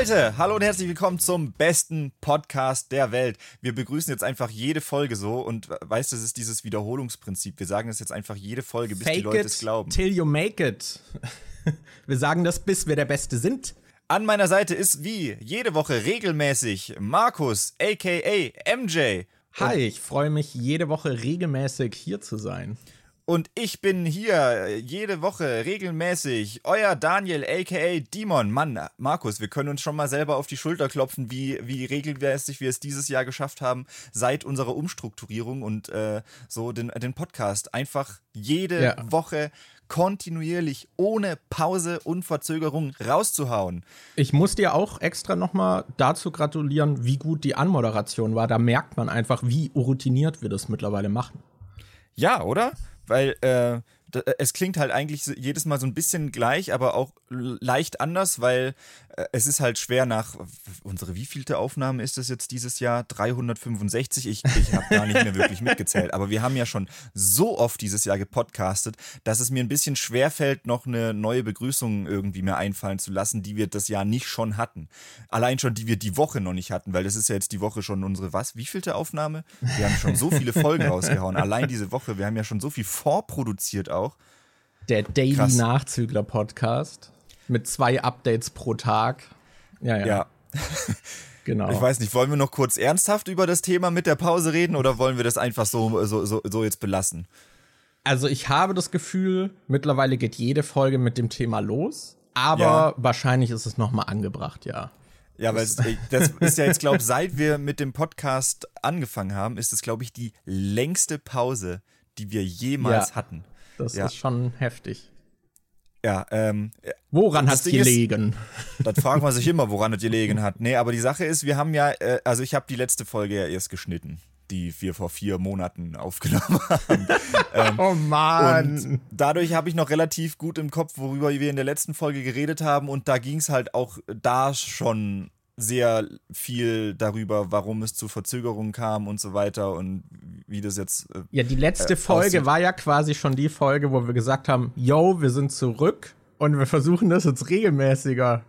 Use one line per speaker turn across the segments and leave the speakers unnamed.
Leute, hallo und herzlich willkommen zum besten Podcast der Welt. Wir begrüßen jetzt einfach jede Folge so und weißt du, das ist dieses Wiederholungsprinzip. Wir sagen das jetzt einfach jede Folge, bis
Fake
die Leute
it
es glauben.
Till you make it. Wir sagen das, bis wir der Beste sind.
An meiner Seite ist wie jede Woche regelmäßig Markus, aka MJ.
Hi, ich freue mich jede Woche regelmäßig hier zu sein.
Und ich bin hier jede Woche regelmäßig euer Daniel, aka Demon. Mann, Markus, wir können uns schon mal selber auf die Schulter klopfen, wie, wie regelmäßig wir es dieses Jahr geschafft haben, seit unserer Umstrukturierung und äh, so den, den Podcast einfach jede
Ja.
Woche kontinuierlich, ohne Pause und Verzögerung rauszuhauen.
Ich muss dir auch extra nochmal dazu gratulieren, wie gut die Anmoderation war. Da merkt man einfach, wie routiniert wir das mittlerweile machen.
Ja, oder? Weil äh, d- es klingt halt eigentlich jedes Mal so ein bisschen gleich, aber auch leicht anders, weil äh, es ist halt schwer nach unsere wievielte Aufnahme ist das jetzt dieses Jahr? 365. Ich, ich habe gar nicht mehr wirklich mitgezählt, aber wir haben ja schon so oft dieses Jahr gepodcastet, dass es mir ein bisschen schwer fällt, noch eine neue Begrüßung irgendwie mir einfallen zu lassen, die wir das Jahr nicht schon hatten. Allein schon, die wir die Woche noch nicht hatten, weil das ist ja jetzt die Woche schon unsere was? Wievielte Aufnahme? Wir haben schon so viele Folgen rausgehauen. Allein diese Woche, wir haben ja schon so viel vorproduziert auch.
Der Daily. Nachzügler Podcast mit zwei Updates pro Tag. Ja, ja,
Ja,
genau.
ich weiß nicht, wollen wir noch kurz ernsthaft über das Thema mit der Pause reden oder wollen wir das einfach so, so, so, so jetzt belassen?
Also ich habe das Gefühl, mittlerweile geht jede Folge mit dem Thema los, aber
Ja.
wahrscheinlich ist es noch mal angebracht, ja.
Ja, weil das ist ja jetzt, glaube ich, seit wir mit dem Podcast angefangen haben, ist es, glaube ich, die längste Pause, die wir jemals
Ja.
hatten.
Das
Ja.
ist schon heftig.
Ja, ähm,
Woran
Das
hat's
Ding ist-
gelegen?
das fragt man sich immer, woran es gelegen hat. Nee, aber die Sache ist, wir haben ja, äh, also ich habe die letzte Folge ja erst geschnitten, die wir vor vier Monaten aufgenommen haben.
Oh
Und dadurch habe ich noch relativ gut im Kopf, worüber wir in der letzten Folge geredet haben. Und da ging es halt auch da schon sehr viel darüber, warum es zu Verzögerungen kam und so weiter und wie das jetzt. Äh,
Ja, die letzte
äh,
Folge war ja quasi schon die Folge, wo wir gesagt haben, yo, wir sind zurück und wir versuchen das jetzt regelmäßiger.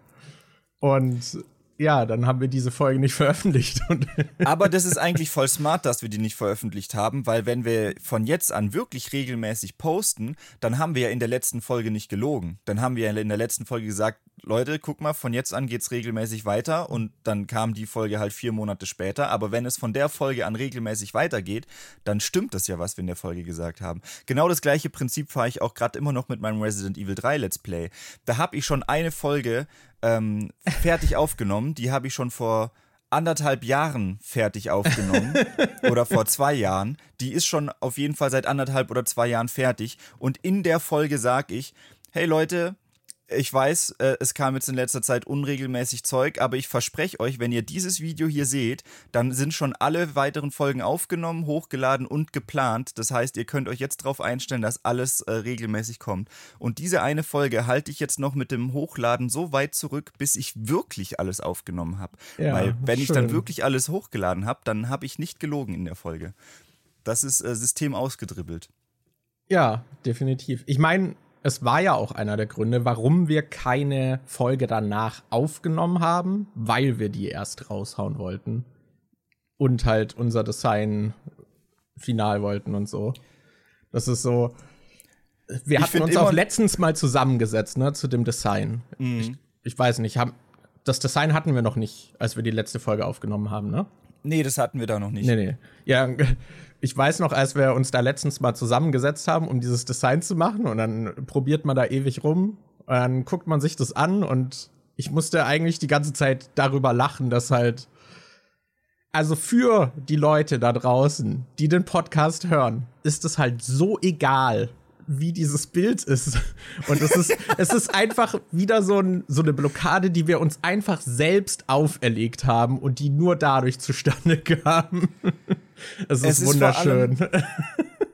Und ja, dann haben wir diese Folge nicht veröffentlicht.
Aber das ist eigentlich voll smart, dass wir die nicht veröffentlicht haben, weil wenn wir von jetzt an wirklich regelmäßig posten, dann haben wir ja in der letzten Folge nicht gelogen. Dann haben wir ja in der letzten Folge gesagt, Leute, guck mal, von jetzt an geht's regelmäßig weiter und dann kam die Folge halt vier Monate später. Aber wenn es von der Folge an regelmäßig weitergeht, dann stimmt das ja, was wir in der Folge gesagt haben. Genau das gleiche Prinzip fahre ich auch gerade immer noch mit meinem Resident Evil 3 Let's Play. Da habe ich schon eine Folge ähm, fertig aufgenommen, die habe ich schon vor anderthalb Jahren fertig aufgenommen oder vor zwei Jahren. Die ist schon auf jeden Fall seit anderthalb oder zwei Jahren fertig. Und in der Folge sage ich, hey Leute, ich weiß, äh, es kam jetzt in letzter Zeit unregelmäßig Zeug, aber ich verspreche euch, wenn ihr dieses Video hier seht, dann sind schon alle weiteren Folgen aufgenommen, hochgeladen und geplant. Das heißt, ihr könnt euch jetzt darauf einstellen, dass alles äh, regelmäßig kommt. Und diese eine Folge halte ich jetzt noch mit dem Hochladen so weit zurück, bis ich wirklich alles aufgenommen habe.
Ja,
Weil wenn ich dann
schön.
wirklich alles hochgeladen habe, dann habe ich nicht gelogen in der Folge. Das ist äh, System ausgedribbelt.
ja, definitiv. Ich meine, es war ja auch einer der Gründe, warum wir keine Folge danach aufgenommen haben, weil wir die erst raushauen wollten. Und halt unser Design final wollten und so. Das ist so. Wir
Ich
hatten uns auch letztens mal zusammengesetzt, ne, zu dem Design. Ich, ich weiß nicht, haben, das Design hatten wir noch nicht, als wir die letzte Folge aufgenommen haben, ne?
Nee, das hatten wir da noch nicht.
Nee, nee. Ja, ich weiß noch, als wir uns da letztens mal zusammengesetzt haben, um dieses Design zu machen, und dann probiert man da ewig rum, dann guckt man sich das an und ich musste eigentlich die ganze Zeit darüber lachen, dass halt. Also für die Leute da draußen, die den Podcast hören, ist es halt so egal, wie dieses Bild ist. Und es ist, es ist einfach wieder so, ein, so eine Blockade, die wir uns einfach selbst auferlegt haben und die nur dadurch zustande kam. Es ist,
Es ist vor allem-
wunderschön.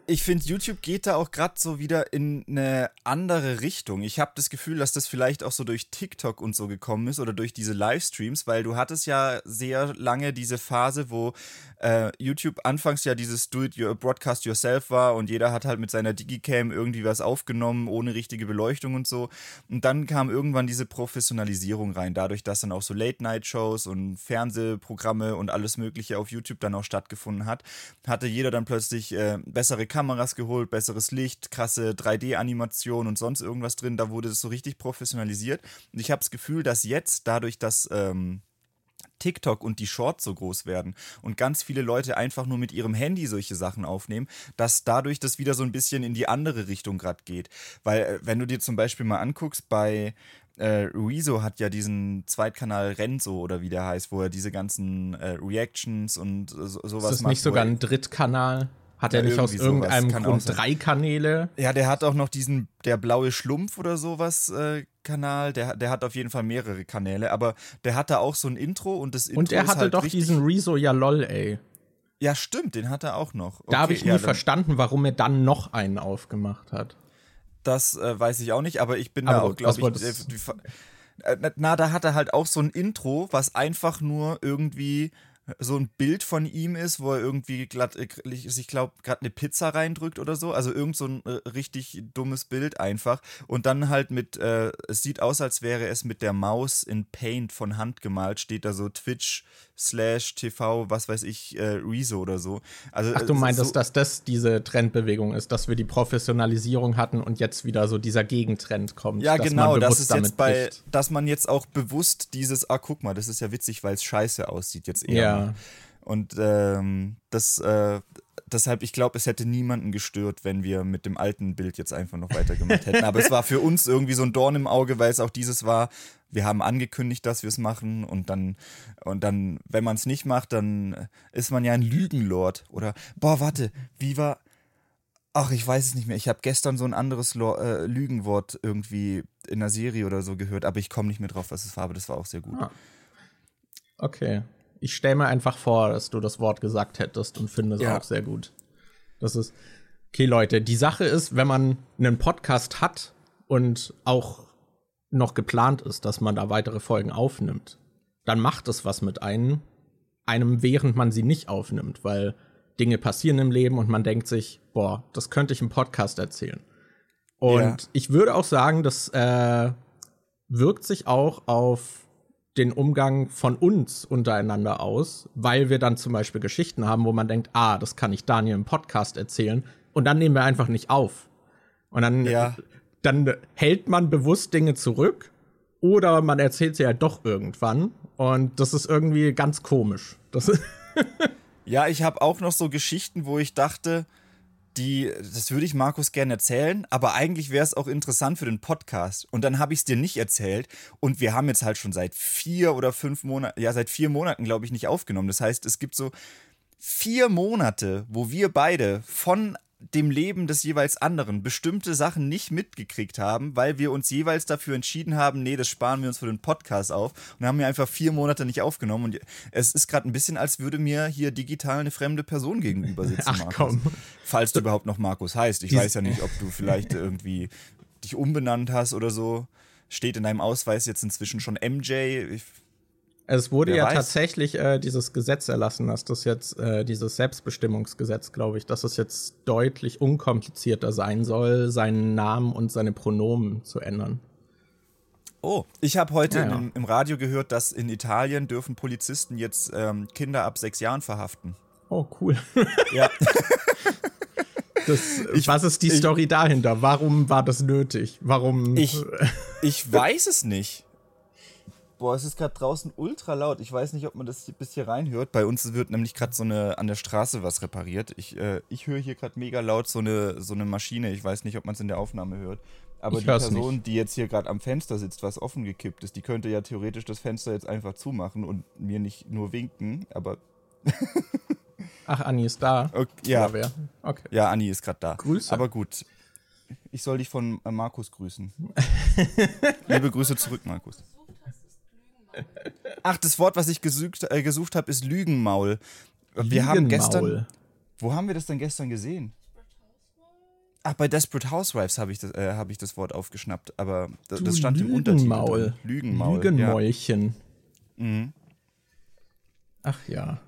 ich finde, YouTube geht da auch gerade so wieder in eine andere Richtung. Ich habe das Gefühl, dass das vielleicht auch so durch TikTok und so gekommen ist oder durch diese Livestreams, weil du hattest ja sehr lange diese Phase, wo äh, YouTube anfangs ja dieses Do it your Broadcast yourself war und jeder hat halt mit seiner Digicam irgendwie was aufgenommen, ohne richtige Beleuchtung und so. Und dann kam irgendwann diese Professionalisierung rein, dadurch, dass dann auch so Late-Night-Shows und Fernsehprogramme und alles Mögliche auf YouTube dann auch stattgefunden hat, hatte jeder dann plötzlich äh, bessere Kameras geholt, besseres Licht, krasse 3D-Animation und sonst irgendwas drin. Da wurde es so richtig professionalisiert. Und ich habe das Gefühl, dass jetzt dadurch, dass ähm, TikTok und die Shorts so groß werden und ganz viele Leute einfach nur mit ihrem Handy solche Sachen aufnehmen, dass dadurch das wieder so ein bisschen in die andere Richtung gerade geht. Weil, äh, wenn du dir zum Beispiel mal anguckst, bei äh, Rezo hat ja diesen Zweitkanal Renzo oder wie der heißt, wo er diese ganzen äh, Reactions und so, sowas macht.
Ist das nicht sogar ein Drittkanal? Hat ja, er nicht aus irgendeinem Grund drei Kanäle?
Ja, der hat auch noch diesen, der blaue Schlumpf oder sowas äh, Kanal. Der, der hat auf jeden Fall mehrere Kanäle, aber der hat da auch so ein Intro und das Intro
Und er hatte
halt
doch diesen Rezo ja lol, ey.
Ja, stimmt, den hat er auch noch.
Okay, da habe ich nie verstanden, warum er dann noch einen aufgemacht hat.
Das äh, weiß ich auch nicht, aber ich bin aber da auch, glaube ich. Äh, na, da hat er halt auch so ein Intro, was einfach nur irgendwie so ein Bild von ihm ist, wo er irgendwie glatt, äh, ich glaube, gerade eine Pizza reindrückt oder so. Also irgend so ein äh, richtig dummes Bild einfach. Und dann halt mit, äh, es sieht aus, als wäre es mit der Maus in Paint von Hand gemalt, steht da so Twitch slash TV, was weiß ich, äh, Rezo oder so.
Also, Ach, du meintest, so dass das diese Trendbewegung ist, dass wir die Professionalisierung hatten und jetzt wieder so dieser Gegentrend kommt.
Ja, genau, das ist jetzt bei, bricht. dass man jetzt auch bewusst dieses, ah, guck mal, das ist ja witzig, weil es scheiße aussieht jetzt eher. Ja. Und ähm, das, äh, deshalb, ich glaube, es hätte niemanden gestört, wenn wir mit dem alten Bild jetzt einfach noch weitergemacht hätten. Aber es war für uns irgendwie so ein Dorn im Auge, weil es auch dieses war, wir haben angekündigt, dass wir es machen und dann, und dann, wenn man es nicht macht, dann ist man ja ein Lügenlord. Oder, boah, warte, wie war. Ach, ich weiß es nicht mehr. Ich habe gestern so ein anderes Lor äh, Lügenwort irgendwie in einer Serie oder so gehört, aber ich komme nicht mehr drauf, was es war, aber das war auch sehr gut. Ah.
Okay. Ich stelle mir einfach vor, dass du das Wort gesagt hättest und finde es ja. auch sehr gut. Das ist. Okay, Leute, die Sache ist, wenn man einen Podcast hat und auch noch geplant ist, dass man da weitere Folgen aufnimmt, dann macht es was mit einem, einem während man sie nicht aufnimmt, weil Dinge passieren im Leben und man denkt sich, boah, das könnte ich im Podcast erzählen. Und ja. ich würde auch sagen, das äh, wirkt sich auch auf den Umgang von uns untereinander aus, weil wir dann zum Beispiel Geschichten haben, wo man denkt, ah, das kann ich Daniel im Podcast erzählen und dann nehmen wir einfach nicht auf. Und dann ja dann hält man bewusst Dinge zurück oder man erzählt sie halt doch irgendwann. Und das ist irgendwie ganz komisch. Das
ja, ich habe auch noch so Geschichten, wo ich dachte, die, das würde ich Markus gerne erzählen, aber eigentlich wäre es auch interessant für den Podcast. Und dann habe ich es dir nicht erzählt. Und wir haben jetzt halt schon seit vier oder fünf Monaten, ja, seit vier Monaten, glaube ich, nicht aufgenommen. Das heißt, es gibt so vier Monate, wo wir beide von dem Leben des jeweils anderen bestimmte Sachen nicht mitgekriegt haben, weil wir uns jeweils dafür entschieden haben, nee, das sparen wir uns für den Podcast auf und haben mir einfach vier Monate nicht aufgenommen. Und es ist gerade ein bisschen, als würde mir hier digital eine fremde Person gegenüber sitzen.
Ach Markus. komm.
Falls du überhaupt noch Markus heißt. Ich Dies weiß ja nicht, ob du vielleicht irgendwie dich umbenannt hast oder so. Steht in deinem Ausweis jetzt inzwischen schon MJ. Ich
es wurde Wer ja weiß. tatsächlich äh, dieses Gesetz erlassen, dass das jetzt, äh, dieses Selbstbestimmungsgesetz, glaube ich, dass es jetzt deutlich unkomplizierter sein soll, seinen Namen und seine Pronomen zu ändern.
Oh, ich habe heute ja, ja. Im, im, Radio gehört, dass in Italien dürfen Polizisten jetzt ähm, Kinder ab sechs Jahren verhaften.
Oh, cool. Ja. Das, ich, was ist die ich, Story dahinter? Warum war das nötig? Warum?
Ich, ich weiß es nicht. Boah, es ist gerade draußen ultra laut. Ich weiß nicht, ob man das bis hier reinhört. Bei uns wird nämlich gerade so eine an der Straße was repariert. Ich, äh, ich höre hier gerade mega laut so eine, so eine Maschine. Ich weiß nicht, ob man es in der Aufnahme hört. Aber ich die Person, nicht. die jetzt hier gerade am Fenster sitzt, was offen gekippt ist, die könnte ja theoretisch das Fenster jetzt einfach zumachen und mir nicht nur winken, aber.
Ach, Anni ist da.
Okay, ja. Okay. Ja, Anni ist gerade da.
Grüße.
Aber gut. Ich soll dich von äh, Markus grüßen. Liebe Grüße zurück, Markus. Ach, das Wort, was ich gesucht, äh, gesucht habe, ist Lügenmaul. Wir Lügenmaul. haben gestern. Wo haben wir das denn gestern gesehen? Ach, bei Desperate Housewives habe ich, das, äh, hab ich das Wort aufgeschnappt, aber das,
Du
stand im Untertitel.
Lügenmaul. Lügenmäulchen.
Ja. Mhm.
Ach ja.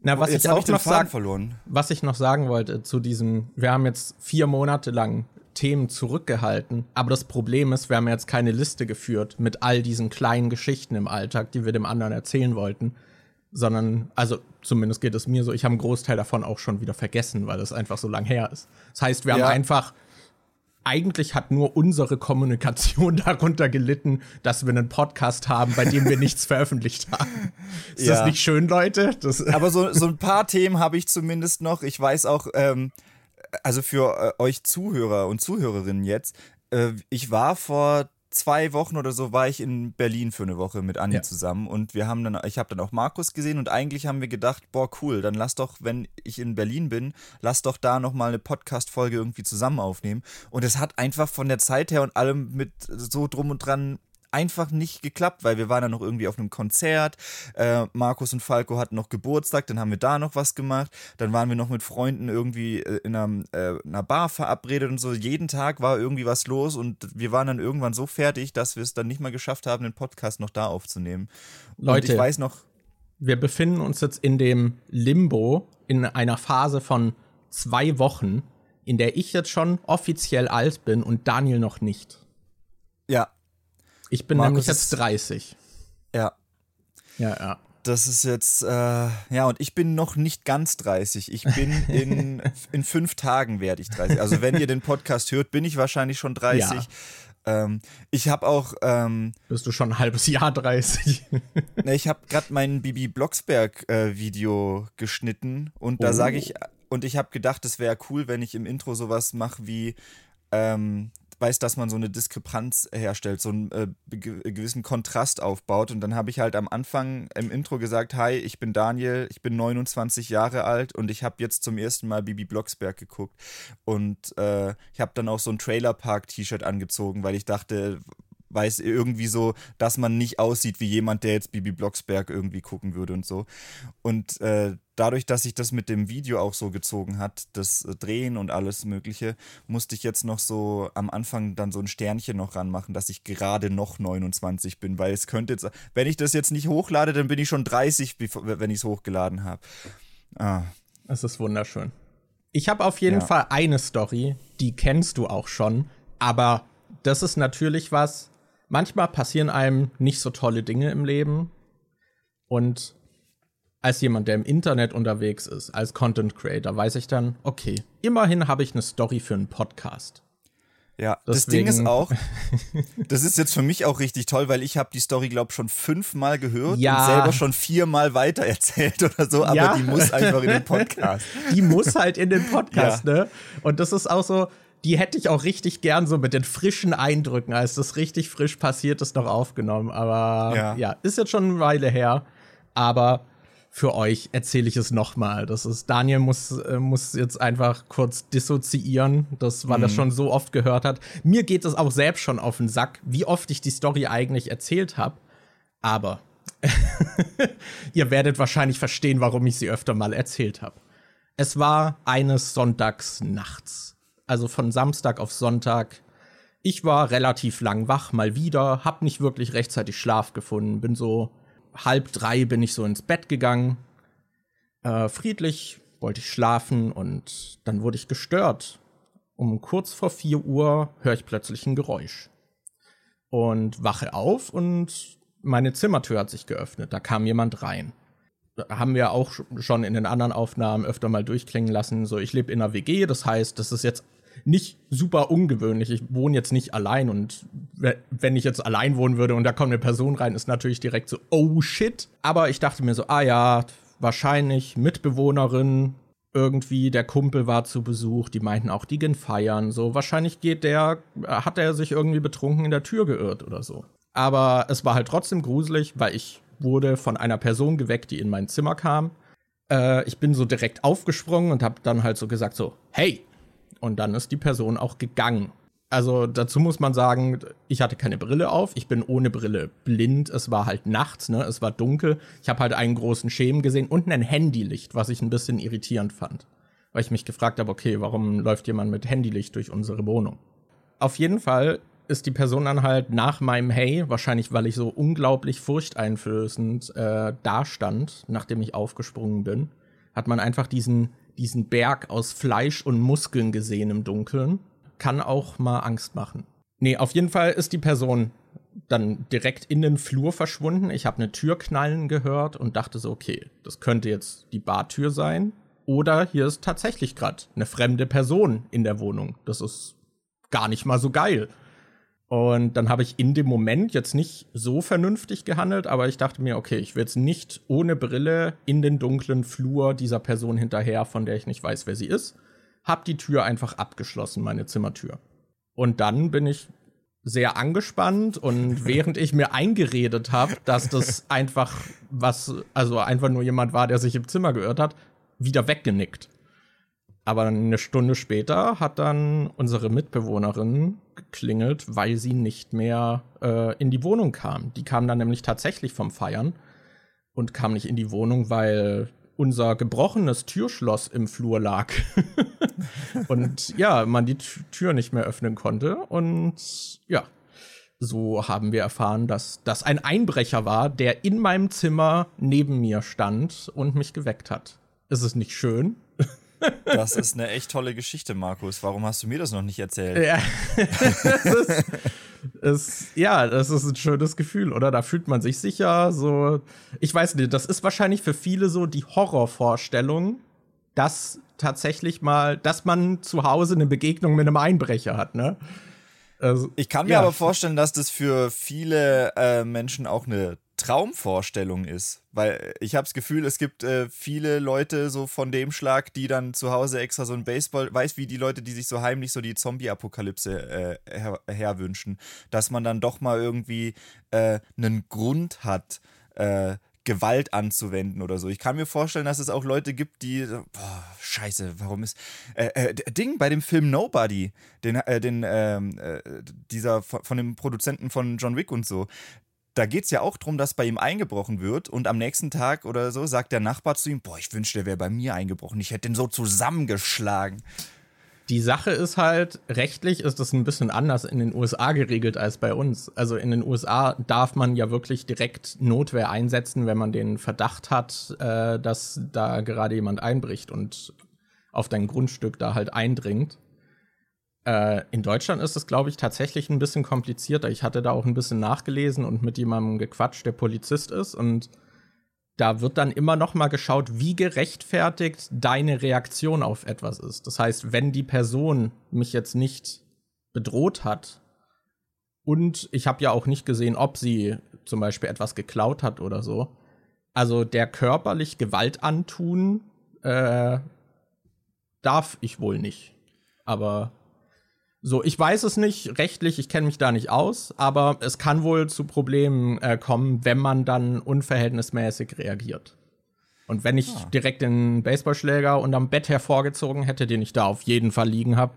Na, was
Jetzt
ich auch
ich
noch sagen,
verloren.
was ich noch sagen wollte zu diesem, wir haben jetzt vier Monate lang Themen zurückgehalten, aber das Problem ist, wir haben jetzt keine Liste geführt mit all diesen kleinen Geschichten im Alltag, die wir dem anderen erzählen wollten, sondern, also zumindest geht es mir so, ich habe einen Großteil davon auch schon wieder vergessen, weil es einfach so lang her ist. Das heißt, wir
Ja.
haben einfach eigentlich hat nur unsere Kommunikation darunter gelitten, dass wir einen Podcast haben, bei dem wir nichts veröffentlicht haben. Ist das
Ja.
nicht schön, Leute? Das,
Aber so, so ein paar Themen habe ich zumindest noch. Ich weiß auch, ähm, also für äh, euch Zuhörer und Zuhörerinnen jetzt, äh, ich war vor zwei Wochen oder so war ich in Berlin für eine Woche mit Anni
Ja.
zusammen und wir haben dann, ich habe dann auch Markus gesehen und eigentlich haben wir gedacht, boah cool, dann lass doch, wenn ich in Berlin bin, lass doch da noch mal eine Podcast-Folge irgendwie zusammen aufnehmen. Und es hat einfach von der Zeit her und allem mit so drum und dran einfach nicht geklappt, weil wir waren dann noch irgendwie auf einem Konzert. Äh, Markus und Falco hatten noch Geburtstag, dann haben wir da noch was gemacht. Dann waren wir noch mit Freunden irgendwie äh, in einer, äh, einer Bar verabredet und so. Jeden Tag war irgendwie was los und wir waren dann irgendwann so fertig, dass wir es dann nicht mal geschafft haben, den Podcast noch da aufzunehmen. und
Leute.
ich weiß noch,
Wir befinden uns jetzt in dem Limbo, in einer Phase von zwei Wochen, in der ich jetzt schon offiziell alt bin und Daniel noch nicht.
ja,
Ich bin
Markus
nämlich jetzt
ist-
30.
ja,
Ja, ja.
Das ist jetzt, äh, ja, und ich bin noch nicht ganz 30. Ich bin in, in fünf Tagen werde ich 30. Also wenn ihr den Podcast hört, bin ich wahrscheinlich schon 30. Ähm, ich habe auch, ähm,
Bist du schon ein halbes Jahr 30?
ne, ich habe gerade mein Bibi Blocksberg äh, Video geschnitten und da
Oh.
sage ich, und ich habe gedacht, es wäre cool, wenn ich im Intro sowas mache wie, ähm, weiß, dass man so eine Diskrepanz herstellt, so einen äh, ge- gewissen Kontrast aufbaut. Und dann habe ich halt am Anfang im Intro gesagt, hi, ich bin Daniel, ich bin 29 Jahre alt und ich habe jetzt zum ersten Mal Bibi Blocksberg geguckt. Und äh, ich habe dann auch so ein Trailerpark-T-Shirt angezogen, weil ich dachte, weiß irgendwie so, dass man nicht aussieht wie jemand, der jetzt Bibi Blocksberg irgendwie gucken würde und so. Und äh, dadurch, dass sich das mit dem Video auch so gezogen hat, das äh, Drehen und alles Mögliche, musste ich jetzt noch so am Anfang dann so ein Sternchen noch ranmachen, dass ich gerade noch 29 bin, weil es könnte jetzt, wenn ich das jetzt nicht hochlade, dann bin ich schon 30, bevor- wenn ich es hochgeladen habe. Ah,
Es ist wunderschön. Ich habe auf jeden
Ja.
Fall eine Story, die kennst du auch schon, aber das ist natürlich was. Manchmal passieren einem nicht so tolle Dinge im Leben. Und als jemand, der im Internet unterwegs ist, als Content Creator, weiß ich dann, okay, immerhin habe ich eine Story für einen Podcast.
Ja, das Ding ist
Deswegen-
auch, das ist jetzt für mich auch richtig toll, weil ich habe die Story, glaube ich, schon fünfmal gehört
Ja.
und selber schon viermal weitererzählt oder so, aber
Ja.
die muss einfach in den Podcast.
Die muss halt in den Podcast, ne? Und das ist auch so, die hätte ich auch richtig gern so mit den frischen Eindrücken, als das richtig frisch passiert ist, noch aufgenommen. Aber ja,
Ja.
ist jetzt schon eine Weile her. Aber für euch erzähle ich es nochmal. Das ist, Daniel muss, äh, muss jetzt einfach kurz dissoziieren, das, weil er schon so oft gehört hat. Mir geht es auch selbst schon auf den Sack, wie oft ich die Story eigentlich erzählt habe. Aber ihr werdet wahrscheinlich verstehen, warum ich sie öfter mal erzählt habe. Es war eines Sonntags nachts. Also von Samstag auf Sonntag. Ich war relativ lang wach, mal wieder, hab nicht wirklich rechtzeitig Schlaf gefunden. Bin so halb drei bin ich so ins Bett gegangen. Äh, friedlich wollte ich schlafen und dann wurde ich gestört. Um kurz vor vier Uhr höre ich plötzlich ein Geräusch. Und wache auf und meine Zimmertür hat sich geöffnet. Da kam jemand rein haben wir auch schon in den anderen Aufnahmen öfter mal durchklingen lassen. So, ich lebe in einer WG, das heißt, das ist jetzt nicht super ungewöhnlich. Ich wohne jetzt nicht allein und we- wenn ich jetzt allein wohnen würde und da kommt eine Person rein, ist natürlich direkt so, oh shit. Aber ich dachte mir so, ah ja, wahrscheinlich Mitbewohnerin, irgendwie der Kumpel war zu Besuch, die meinten auch, die gehen feiern, so wahrscheinlich geht der, hat er sich irgendwie betrunken in der Tür geirrt oder so. Aber es war halt trotzdem gruselig, weil ich wurde von einer Person geweckt, die in mein Zimmer kam. Äh, ich bin so direkt aufgesprungen und habe dann halt so gesagt so, hey! Und dann ist die Person auch gegangen. Also dazu muss man sagen, ich hatte keine Brille auf, ich bin ohne Brille blind, es war halt nachts, ne, es war dunkel. Ich habe halt einen großen Schemen gesehen und ein Handylicht, was ich ein bisschen irritierend fand. weil ich mich gefragt habe, okay, warum läuft jemand mit Handylicht durch unsere Wohnung? Auf jeden Fall ist die Person dann halt nach meinem Hey, wahrscheinlich weil ich so unglaublich furchteinflößend äh, dastand, nachdem ich aufgesprungen bin, hat man einfach diesen, diesen Berg aus Fleisch und Muskeln gesehen im Dunkeln. Kann auch mal Angst machen. Nee, auf jeden Fall ist die Person dann direkt in den Flur verschwunden. Ich habe eine Tür knallen gehört und dachte so, okay, das könnte jetzt die Bartür sein. Oder hier ist tatsächlich gerade eine fremde Person in der Wohnung. Das ist gar nicht mal so geil. Und dann habe ich in dem Moment jetzt nicht so vernünftig gehandelt, aber ich dachte mir, okay, ich will jetzt nicht ohne Brille in den dunklen Flur dieser Person hinterher, von der ich nicht weiß, wer sie ist. Hab die Tür einfach abgeschlossen, meine Zimmertür. Und dann bin ich sehr angespannt und während ich mir eingeredet habe, dass das einfach was, also einfach nur jemand war, der sich im Zimmer geirrt hat, wieder weggenickt. Aber eine Stunde später hat dann unsere Mitbewohnerin geklingelt, weil sie nicht mehr äh, in die Wohnung kam. Die kam dann nämlich tatsächlich vom Feiern und kam nicht in die Wohnung, weil unser gebrochenes Türschloss im Flur lag. und ja, man die Tür nicht mehr öffnen konnte. Und ja, so haben wir erfahren, dass das ein Einbrecher war, der in meinem Zimmer neben mir stand und mich geweckt hat. Ist es nicht schön?
Das ist eine echt tolle Geschichte, Markus. Warum hast du mir das noch nicht erzählt? Ja,
das ist, ist, ja, das ist ein schönes Gefühl, oder? Da fühlt man sich sicher. So, ich weiß nicht, das ist wahrscheinlich für viele so die Horrorvorstellung, dass tatsächlich mal, dass man zu Hause eine Begegnung mit einem Einbrecher hat, ne?
Also, ich kann mir ja. aber vorstellen, dass das für viele äh, Menschen auch eine Traumvorstellung ist. Weil ich habe das Gefühl, es gibt äh, viele Leute so von dem Schlag, die dann zu Hause extra so ein Baseball, weiß wie die Leute, die sich so heimlich so die Zombie-Apokalypse äh, her herwünschen, dass man dann doch mal irgendwie äh, einen Grund hat, äh, Gewalt anzuwenden oder so. Ich kann mir vorstellen, dass es auch Leute gibt, die, boah, scheiße, warum ist, äh, äh, Ding bei dem Film Nobody, den, äh, den, ähm, äh, dieser von dem Produzenten von John Wick und so, da geht es ja auch darum, dass bei ihm eingebrochen wird und am nächsten Tag oder so sagt der Nachbar zu ihm, boah, ich wünschte, der wäre bei mir eingebrochen. Ich hätte den so zusammengeschlagen.
Die Sache ist halt, rechtlich ist das ein bisschen anders in den USA geregelt als bei uns. Also in den USA darf man ja wirklich direkt Notwehr einsetzen, wenn man den Verdacht hat, äh, dass da gerade jemand einbricht und auf dein Grundstück da halt eindringt. Äh, in Deutschland ist es, glaube ich, tatsächlich ein bisschen komplizierter. Ich hatte da auch ein bisschen nachgelesen und mit jemandem gequatscht, der Polizist ist. Und da wird dann immer noch mal geschaut, wie gerechtfertigt deine Reaktion auf etwas ist. Das heißt, wenn die Person mich jetzt nicht bedroht hat und ich habe ja auch nicht gesehen, ob sie zum Beispiel etwas geklaut hat oder so. Also der körperlich Gewalt antun äh, darf ich wohl nicht. Aber so, ich weiß es nicht rechtlich, ich kenne mich da nicht aus, aber es kann wohl zu Problemen äh, kommen, wenn man dann unverhältnismäßig reagiert. Und wenn ich ah. direkt den Baseballschläger unterm Bett hervorgezogen hätte, den ich da auf jeden Fall liegen habe,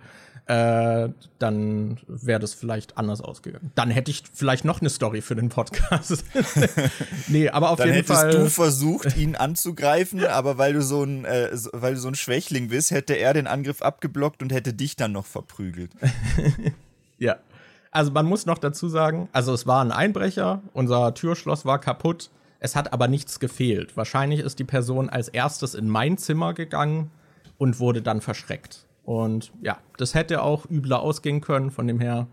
äh, dann wäre das vielleicht anders ausgegangen. Dann hätte ich vielleicht noch eine Story für den Podcast.
nee, aber auf dann jeden Fall. Dann hättest du versucht, ihn anzugreifen, aber weil du so ein, äh, weil du so ein Schwächling bist, hätte er den Angriff abgeblockt und hätte dich dann noch verprügelt.
ja. Also man muss noch dazu sagen, also es war ein Einbrecher, unser Türschloss war kaputt, es hat aber nichts gefehlt. Wahrscheinlich ist die Person als erstes in mein Zimmer gegangen und wurde dann verschreckt. Und ja, das hätte auch übler ausgehen können. Von dem her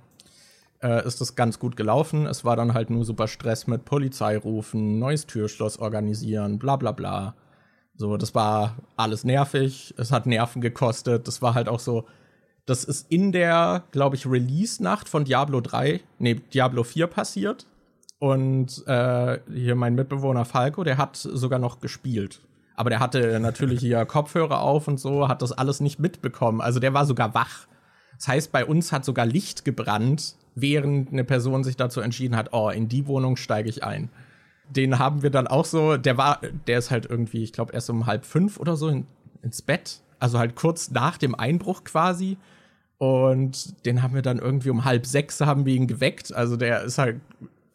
äh, ist das ganz gut gelaufen. Es war dann halt nur super Stress mit Polizei rufen, neues Türschloss organisieren, bla bla bla. So, das war alles nervig. Es hat Nerven gekostet. Das war halt auch so. Das ist in der, glaube ich, Release-Nacht von Diablo 3, nee, Diablo 4 passiert. Und äh, hier mein Mitbewohner Falco, der hat sogar noch gespielt. Aber der hatte natürlich hier Kopfhörer auf und so, hat das alles nicht mitbekommen. Also der war sogar wach. Das heißt, bei uns hat sogar Licht gebrannt, während eine Person sich dazu entschieden hat, oh, in die Wohnung steige ich ein. Den haben wir dann auch so, der war, der ist halt irgendwie, ich glaube, erst um halb fünf oder so in, ins Bett. Also halt kurz nach dem Einbruch quasi. Und den haben wir dann irgendwie um halb sechs haben wir ihn geweckt. Also der ist halt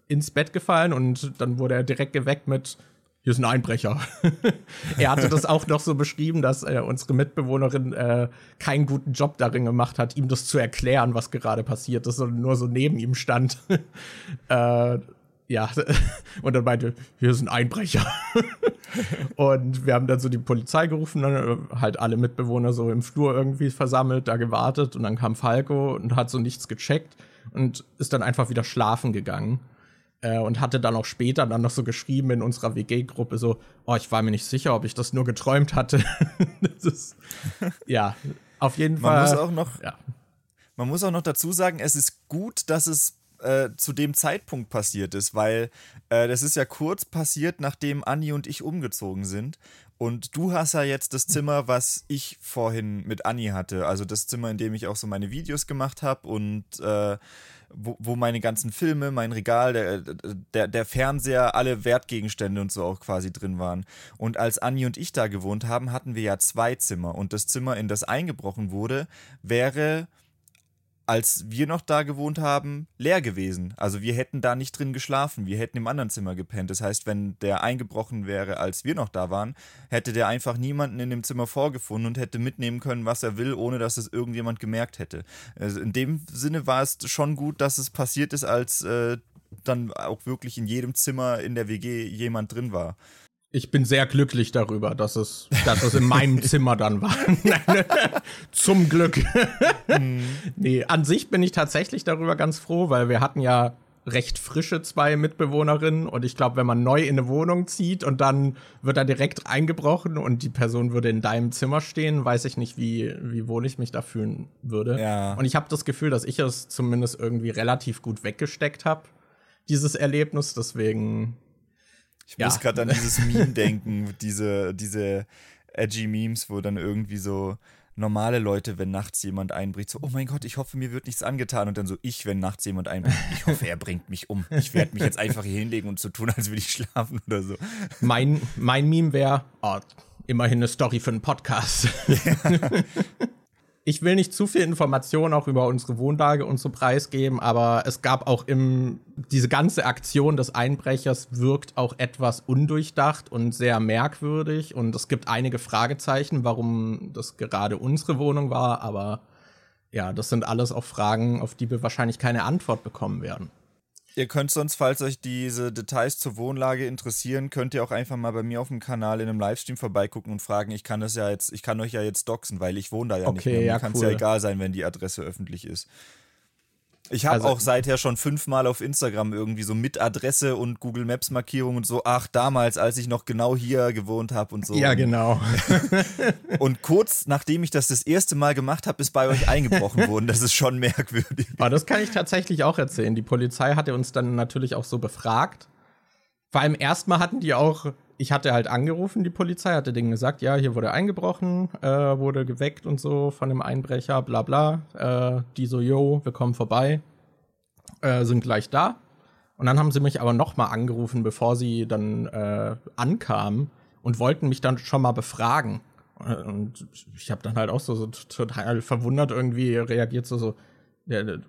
ins Bett gefallen und dann wurde er direkt geweckt mit, hier ist ein Einbrecher. er hatte das auch noch so beschrieben, dass äh, unsere Mitbewohnerin äh, keinen guten Job darin gemacht hat, ihm das zu erklären, was gerade passiert ist, sondern nur so neben ihm stand. äh, ja, und dann meinte, hier ist ein Einbrecher. und wir haben dann so die Polizei gerufen, dann äh, halt alle Mitbewohner so im Flur irgendwie versammelt, da gewartet und dann kam Falco und hat so nichts gecheckt und ist dann einfach wieder schlafen gegangen. Äh, und hatte dann auch später dann noch so geschrieben in unserer WG-Gruppe so, oh, ich war mir nicht sicher, ob ich das nur geträumt hatte. das ist, ja, auf jeden
man
Fall.
Muss auch noch, ja. Man muss auch noch dazu sagen, es ist gut, dass es äh, zu dem Zeitpunkt passiert ist, weil äh, das ist ja kurz passiert, nachdem Anni und ich umgezogen sind. Und du hast ja jetzt das Zimmer, was ich vorhin mit Anni hatte. Also das Zimmer, in dem ich auch so meine Videos gemacht habe und äh, wo, wo meine ganzen Filme, mein Regal, der, der, der Fernseher, alle Wertgegenstände und so auch quasi drin waren. Und als Anni und ich da gewohnt haben, hatten wir ja zwei Zimmer. Und das Zimmer, in das eingebrochen wurde, wäre als wir noch da gewohnt haben, leer gewesen. Also wir hätten da nicht drin geschlafen, wir hätten im anderen Zimmer gepennt. Das heißt, wenn der eingebrochen wäre, als wir noch da waren, hätte der einfach niemanden in dem Zimmer vorgefunden und hätte mitnehmen können, was er will, ohne dass es irgendjemand gemerkt hätte. Also in dem Sinne war es schon gut, dass es passiert ist, als äh, dann auch wirklich in jedem Zimmer in der WG jemand drin war
ich bin sehr glücklich darüber, dass es, dass es in meinem Zimmer dann war. Zum Glück. mhm. Nee, an sich bin ich tatsächlich darüber ganz froh, weil wir hatten ja recht frische zwei Mitbewohnerinnen und ich glaube, wenn man neu in eine Wohnung zieht und dann wird da direkt eingebrochen und die Person würde in deinem Zimmer stehen, weiß ich nicht, wie, wie wohl ich mich da fühlen würde. Ja. Und ich habe das Gefühl, dass ich es zumindest irgendwie relativ gut weggesteckt habe, dieses Erlebnis. Deswegen
ich ja. muss gerade an dieses Meme denken, diese, diese edgy Memes, wo dann irgendwie so normale Leute, wenn nachts jemand einbricht, so, oh mein Gott, ich hoffe, mir wird nichts angetan. Und dann so, ich, wenn nachts jemand einbricht, ich hoffe, er bringt mich um. Ich werde mich jetzt einfach hier hinlegen und so tun, als würde ich schlafen oder so.
Mein, mein Meme wäre, oh, immerhin eine Story für einen Podcast. Ja. ich will nicht zu viel Informationen auch über unsere Wohnlage und so preisgeben, aber es gab auch im, diese ganze Aktion des Einbrechers wirkt auch etwas undurchdacht und sehr merkwürdig und es gibt einige Fragezeichen, warum das gerade unsere Wohnung war, aber ja, das sind alles auch Fragen, auf die wir wahrscheinlich keine Antwort bekommen werden.
Ihr könnt sonst, falls euch diese Details zur Wohnlage interessieren, könnt ihr auch einfach mal bei mir auf dem Kanal in einem Livestream vorbeigucken und fragen. Ich kann das ja jetzt, ich kann euch ja jetzt doxen, weil ich wohne da ja okay, nicht mehr. Mir ja, kann es cool. ja egal sein, wenn die Adresse öffentlich ist. Ich habe also, auch seither schon fünfmal auf Instagram irgendwie so mit Adresse und Google Maps Markierung und so, ach, damals, als ich noch genau hier gewohnt habe und so.
Ja, genau.
und kurz nachdem ich das das erste Mal gemacht habe, ist bei euch eingebrochen worden. Das ist schon merkwürdig.
Aber das kann ich tatsächlich auch erzählen. Die Polizei hatte uns dann natürlich auch so befragt. Vor allem erstmal hatten die auch, ich hatte halt angerufen, die Polizei, hatte denen gesagt, ja, hier wurde eingebrochen, äh, wurde geweckt und so von dem Einbrecher, bla bla. Äh, die so, yo, wir kommen vorbei, äh, sind gleich da. Und dann haben sie mich aber noch mal angerufen, bevor sie dann äh, ankamen und wollten mich dann schon mal befragen. Und ich habe dann halt auch so, so, total verwundert irgendwie reagiert, so, so,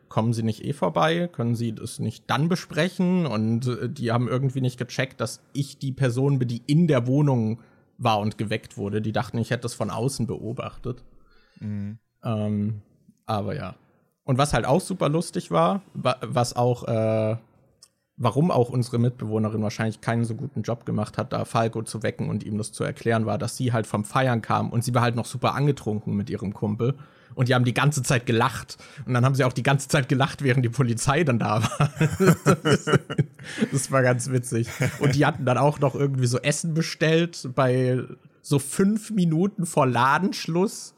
kommen Sie nicht eh vorbei? Können Sie das nicht dann besprechen? Und äh, die haben irgendwie nicht gecheckt, dass ich die Person bin, die in der Wohnung war und geweckt wurde. Die dachten, ich hätte das von außen beobachtet. Mhm. Ähm, aber ja. Und was halt auch super lustig war, was auch, äh, warum auch unsere Mitbewohnerin wahrscheinlich keinen so guten Job gemacht hat, da Falco zu wecken und ihm das zu erklären, war, dass sie halt vom Feiern kam und sie war halt noch super angetrunken mit ihrem Kumpel und die haben die ganze Zeit gelacht. Und dann haben sie auch die ganze Zeit gelacht, während die Polizei dann da war. das war ganz witzig. Und die hatten dann auch noch irgendwie so Essen bestellt bei so fünf Minuten vor Ladenschluss.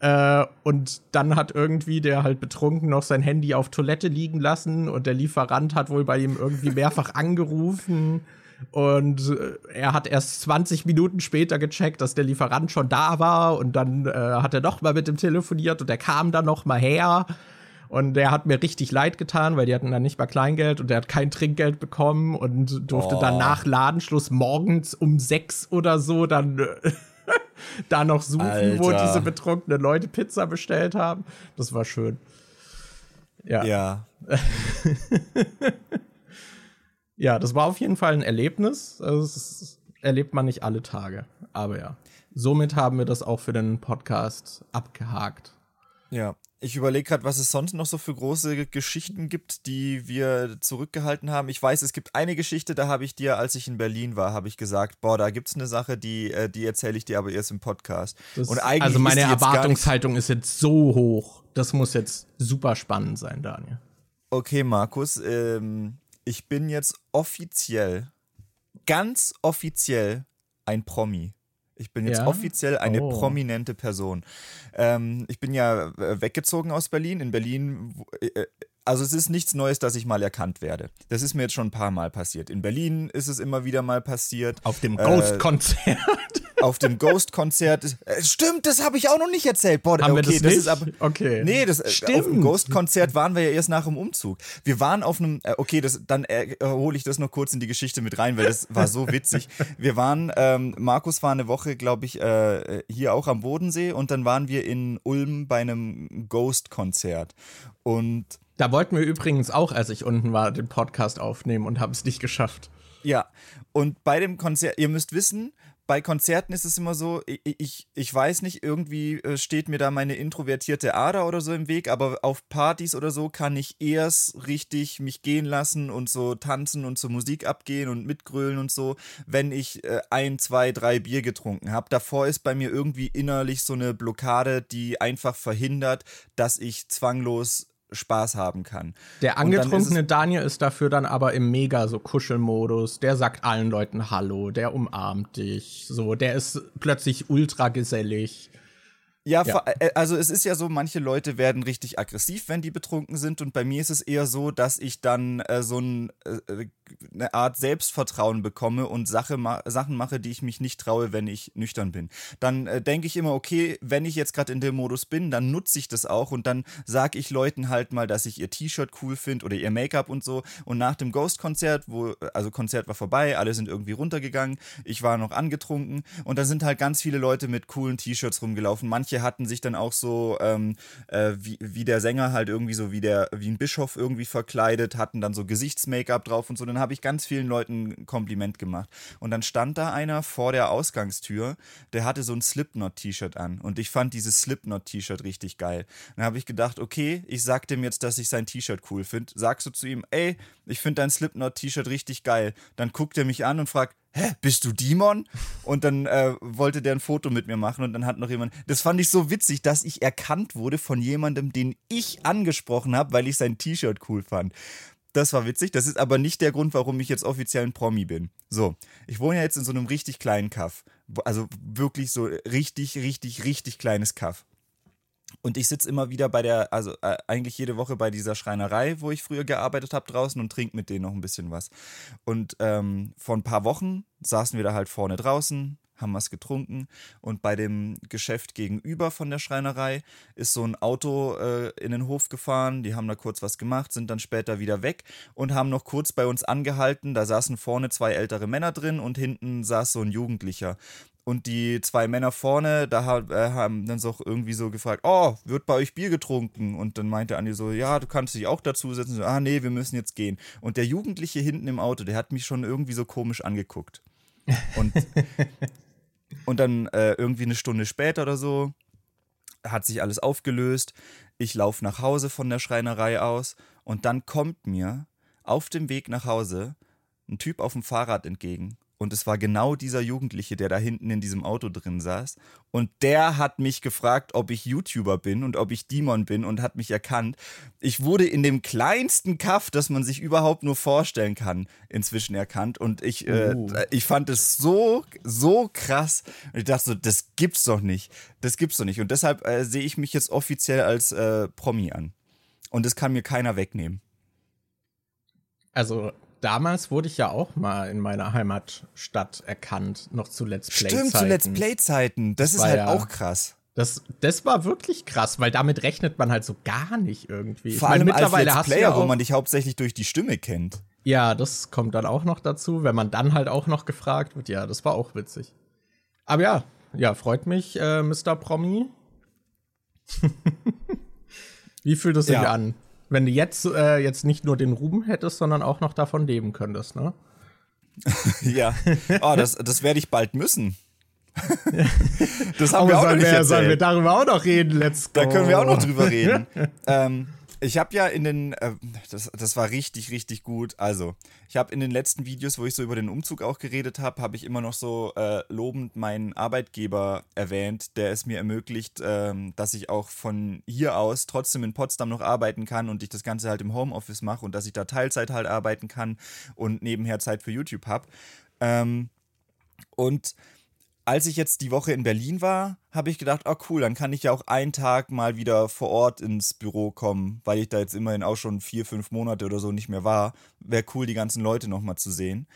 Äh, und dann hat irgendwie der halt betrunken noch sein Handy auf Toilette liegen lassen und der Lieferant hat wohl bei ihm irgendwie mehrfach angerufen. Und äh, er hat erst 20 Minuten später gecheckt, dass der Lieferant schon da war. Und dann äh, hat er noch mal mit dem telefoniert und er kam dann noch mal her. Und der hat mir richtig leid getan, weil die hatten dann nicht mal Kleingeld und der hat kein Trinkgeld bekommen und durfte oh. dann nach Ladenschluss morgens um sechs oder so dann da noch suchen, Alter. wo diese betrunkenen Leute Pizza bestellt haben. Das war schön. Ja.
Ja.
ja, das war auf jeden Fall ein Erlebnis. Also es ist erlebt man nicht alle Tage. Aber ja, somit haben wir das auch für den Podcast abgehakt.
Ja, ich überlege gerade, was es sonst noch so für große Geschichten gibt, die wir zurückgehalten haben. Ich weiß, es gibt eine Geschichte, da habe ich dir, als ich in Berlin war, habe ich gesagt, boah, da gibt es eine Sache, die, äh, die erzähle ich dir aber erst im Podcast.
Das, Und eigentlich also meine Erwartungshaltung ist jetzt so hoch. Das muss jetzt super spannend sein, Daniel.
Okay, Markus, ähm, ich bin jetzt offiziell, ganz offiziell ein Promi. Ich bin jetzt ja? offiziell eine oh. prominente Person. Ähm, ich bin ja äh, weggezogen aus Berlin. In Berlin, äh, äh, also es ist nichts Neues, dass ich mal erkannt werde. Das ist mir jetzt schon ein paar Mal passiert. In Berlin ist es immer wieder mal passiert.
Auf dem Ghost-Konzert.
auf dem Ghost-Konzert. Äh, stimmt, das habe ich auch noch nicht erzählt.
Boah, Haben
okay,
wir das,
das
nicht?
ist aber.
Okay.
Nee, das, Stimmt. auf dem Ghost-Konzert waren wir ja erst nach dem Umzug. Wir waren auf einem, äh, okay, das, dann äh, hole ich das noch kurz in die Geschichte mit rein, weil das war so witzig. Wir waren, ähm, Markus war eine Woche, glaube ich, äh, hier auch am Bodensee und dann waren wir in Ulm bei einem Ghost-Konzert. Und
da wollten wir übrigens auch, als ich unten war, den Podcast aufnehmen und haben es nicht geschafft.
Ja, und bei dem Konzert, ihr müsst wissen, bei Konzerten ist es immer so, ich, ich, ich weiß nicht, irgendwie äh, steht mir da meine introvertierte Ader oder so im Weg, aber auf Partys oder so kann ich erst richtig mich gehen lassen und so tanzen und zur Musik abgehen und mitgrölen und so, wenn ich äh, ein, zwei, drei Bier getrunken habe. Davor ist bei mir irgendwie innerlich so eine Blockade, die einfach verhindert, dass ich zwanglos Spaß haben kann.
Der angetrunkene Daniel ist dafür dann aber im mega so Kuschelmodus. Der sagt allen Leuten Hallo, der umarmt dich, so, der ist plötzlich ultra gesellig.
Ja, ja, äh, also es ist ja so, manche Leute werden richtig aggressiv, wenn die betrunken sind. Und bei mir ist es eher so, dass ich dann äh, so ein, äh, äh, eine Art Selbstvertrauen bekomme und Sache ma Sachen mache, die ich mich nicht traue, wenn ich nüchtern bin. Dann äh, denke ich immer, okay, wenn ich jetzt gerade in dem Modus bin, dann nutze ich das auch und dann sage ich Leuten halt mal, dass ich ihr T-Shirt cool finde oder ihr Make-up und so. Und nach dem Ghost-Konzert, wo, also Konzert war vorbei, alle sind irgendwie runtergegangen, ich war noch angetrunken und da sind halt ganz viele Leute mit coolen T-Shirts rumgelaufen. Manche hatten sich dann auch so, ähm, äh, wie, wie der Sänger halt irgendwie so wie der, wie ein Bischof irgendwie verkleidet, hatten dann so Gesichts-Make-up drauf und so. Dann habe ich ganz vielen Leuten ein Kompliment gemacht. Und dann stand da einer vor der Ausgangstür, der hatte so ein Slipknot-T-Shirt an. Und ich fand dieses Slipknot-T-Shirt richtig geil. Dann habe ich gedacht, okay, ich sag dem jetzt, dass ich sein T-Shirt cool finde. Sagst du zu ihm, ey, ich finde dein Slipknot-T-Shirt richtig geil. Dann guckt er mich an und fragt, hä, bist du Demon? Und dann äh, wollte der ein Foto mit mir machen und dann hat noch jemand, das fand ich so witzig, dass ich erkannt wurde von jemandem, den ich angesprochen habe, weil ich sein T-Shirt cool fand. Das war witzig, das ist aber nicht der Grund, warum ich jetzt offiziell ein Promi bin. So, ich wohne ja jetzt in so einem richtig kleinen Kaff. Also wirklich so richtig, richtig, richtig kleines Kaff. Und ich sitze immer wieder bei der, also äh, eigentlich jede Woche bei dieser Schreinerei, wo ich früher gearbeitet habe draußen und trinke mit denen noch ein bisschen was. Und ähm, vor ein paar Wochen saßen wir da halt vorne draußen, haben was getrunken und bei dem Geschäft gegenüber von der Schreinerei ist so ein Auto äh, in den Hof gefahren, die haben da kurz was gemacht, sind dann später wieder weg und haben noch kurz bei uns angehalten, da saßen vorne zwei ältere Männer drin und hinten saß so ein Jugendlicher und die zwei Männer vorne, da äh, haben dann so irgendwie so gefragt, oh, wird bei euch Bier getrunken? Und dann meinte Andi so, ja, du kannst dich auch dazu setzen. So, ah, nee, wir müssen jetzt gehen. Und der Jugendliche hinten im Auto, der hat mich schon irgendwie so komisch angeguckt. Und, und dann äh, irgendwie eine Stunde später oder so hat sich alles aufgelöst. Ich laufe nach Hause von der Schreinerei aus und dann kommt mir auf dem Weg nach Hause ein Typ auf dem Fahrrad entgegen und es war genau dieser Jugendliche, der da hinten in diesem Auto drin saß. Und der hat mich gefragt, ob ich YouTuber bin und ob ich Demon bin und hat mich erkannt. Ich wurde in dem kleinsten Kaff, das man sich überhaupt nur vorstellen kann, inzwischen erkannt. Und ich, äh, oh. äh, ich fand es so, so krass. Und ich dachte so, das gibt's doch nicht. Das gibt's doch nicht. Und deshalb äh, sehe ich mich jetzt offiziell als äh, Promi an. Und das kann mir keiner wegnehmen.
Also damals wurde ich ja auch mal in meiner Heimatstadt erkannt, noch zu Let's Play-Zeiten.
Stimmt, zu Let's Play-Zeiten. Das, das, ist halt ja, auch krass.
Das, das war wirklich krass, weil damit rechnet man halt so gar nicht irgendwie.
Vor allem mittlerweile als Let's Player, ja wo man dich hauptsächlich durch die Stimme kennt.
Ja, das kommt dann auch noch dazu, wenn man dann halt auch noch gefragt wird. Ja, das war auch witzig. Aber ja, ja, freut mich, äh, Mr. Promi. Wie fühlt es sich ja. an? Wenn du jetzt, äh, jetzt nicht nur den Ruhm hättest, sondern auch noch davon leben könntest, ne?
ja. Oh, das, das werde ich bald müssen.
das haben oh, wir auch noch nicht wir, Sollen wir darüber auch noch reden? Let's
go. Da können wir auch noch drüber reden. ähm, ich habe ja in den, äh, das, das war richtig, richtig gut. Also, ich habe in den letzten Videos, wo ich so über den Umzug auch geredet habe, habe ich immer noch so äh, lobend meinen Arbeitgeber erwähnt, der es mir ermöglicht, äh, dass ich auch von hier aus trotzdem in Potsdam noch arbeiten kann und ich das Ganze halt im Homeoffice mache und dass ich da Teilzeit halt arbeiten kann und nebenher Zeit für YouTube habe. Ähm, und als ich jetzt die Woche in Berlin war, habe ich gedacht, oh cool, dann kann ich ja auch einen Tag mal wieder vor Ort ins Büro kommen, weil ich da jetzt immerhin auch schon vier, fünf Monate oder so nicht mehr war. Wäre cool, die ganzen Leute nochmal zu sehen.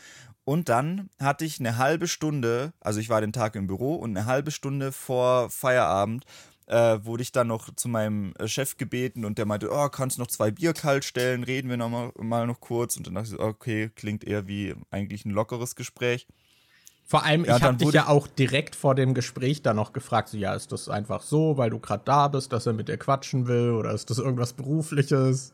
Und dann hatte ich eine halbe Stunde, also ich war den Tag im Büro und eine halbe Stunde vor Feierabend äh, wurde ich dann noch zu meinem äh, Chef gebeten und der meinte, oh, kannst noch zwei Bier kalt stellen, reden wir noch mal, mal noch kurz. Und dann dachte ich, okay, klingt eher wie eigentlich ein lockeres Gespräch.
Vor allem, ja, ich habe dich ja auch direkt vor dem Gespräch dann noch gefragt, so, ja, ist das einfach so, weil du gerade da bist, dass er mit dir quatschen will oder ist das irgendwas Berufliches?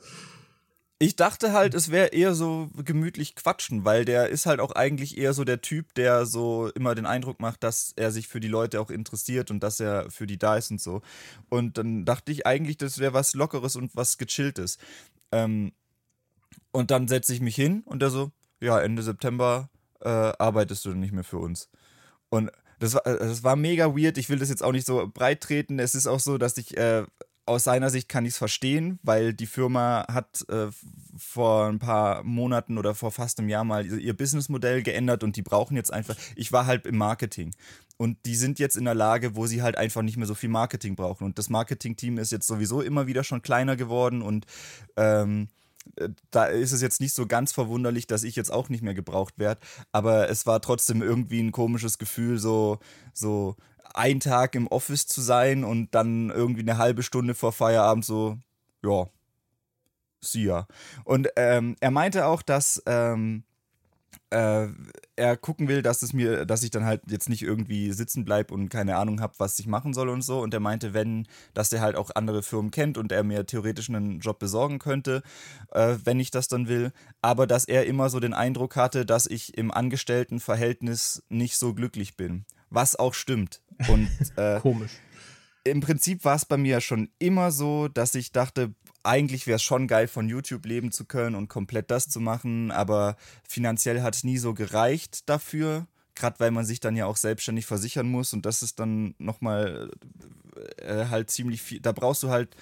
Ich dachte halt, es wäre eher so gemütlich quatschen, weil der ist halt auch eigentlich eher so der Typ, der so immer den Eindruck macht, dass er sich für die Leute auch interessiert und dass er für die da ist und so. Und dann dachte ich eigentlich, das wäre was Lockeres und was Gechilltes. Ähm, und dann setze ich mich hin und der so, ja, Ende September äh, arbeitest du nicht mehr für uns. Und das war, äh, das war mega weird. Ich will das jetzt auch nicht so breit treten. Es ist auch so, dass ich äh, aus seiner Sicht kann ich es verstehen, weil die Firma hat äh, vor ein paar Monaten oder vor fast einem Jahr mal ihr Businessmodell geändert und die brauchen jetzt einfach. Ich war halt im Marketing und die sind jetzt in der Lage, wo sie halt einfach nicht mehr so viel Marketing brauchen und das Marketing-Team ist jetzt sowieso immer wieder schon kleiner geworden und ähm, da ist es jetzt nicht so ganz verwunderlich, dass ich jetzt auch nicht mehr gebraucht werde. Aber es war trotzdem irgendwie ein komisches Gefühl, so, so ein Tag im Office zu sein und dann irgendwie eine halbe Stunde vor Feierabend so, ja, sie ja. Und ähm, er meinte auch, dass ähm, äh, er gucken will, dass es mir, dass ich dann halt jetzt nicht irgendwie sitzen bleibe und keine Ahnung habe, was ich machen soll und so. Und er meinte, wenn, dass er halt auch andere Firmen kennt und er mir theoretisch einen Job besorgen könnte, äh, wenn ich das dann will. Aber dass er immer so den Eindruck hatte, dass ich im Angestelltenverhältnis nicht so glücklich bin. Was auch stimmt. Und äh,
komisch.
Im Prinzip war es bei mir ja schon immer so, dass ich dachte, eigentlich wäre es schon geil, von YouTube leben zu können und komplett das zu machen, aber finanziell hat es nie so gereicht dafür. Gerade weil man sich dann ja auch selbstständig versichern muss und das ist dann nochmal äh, halt ziemlich viel, da brauchst du halt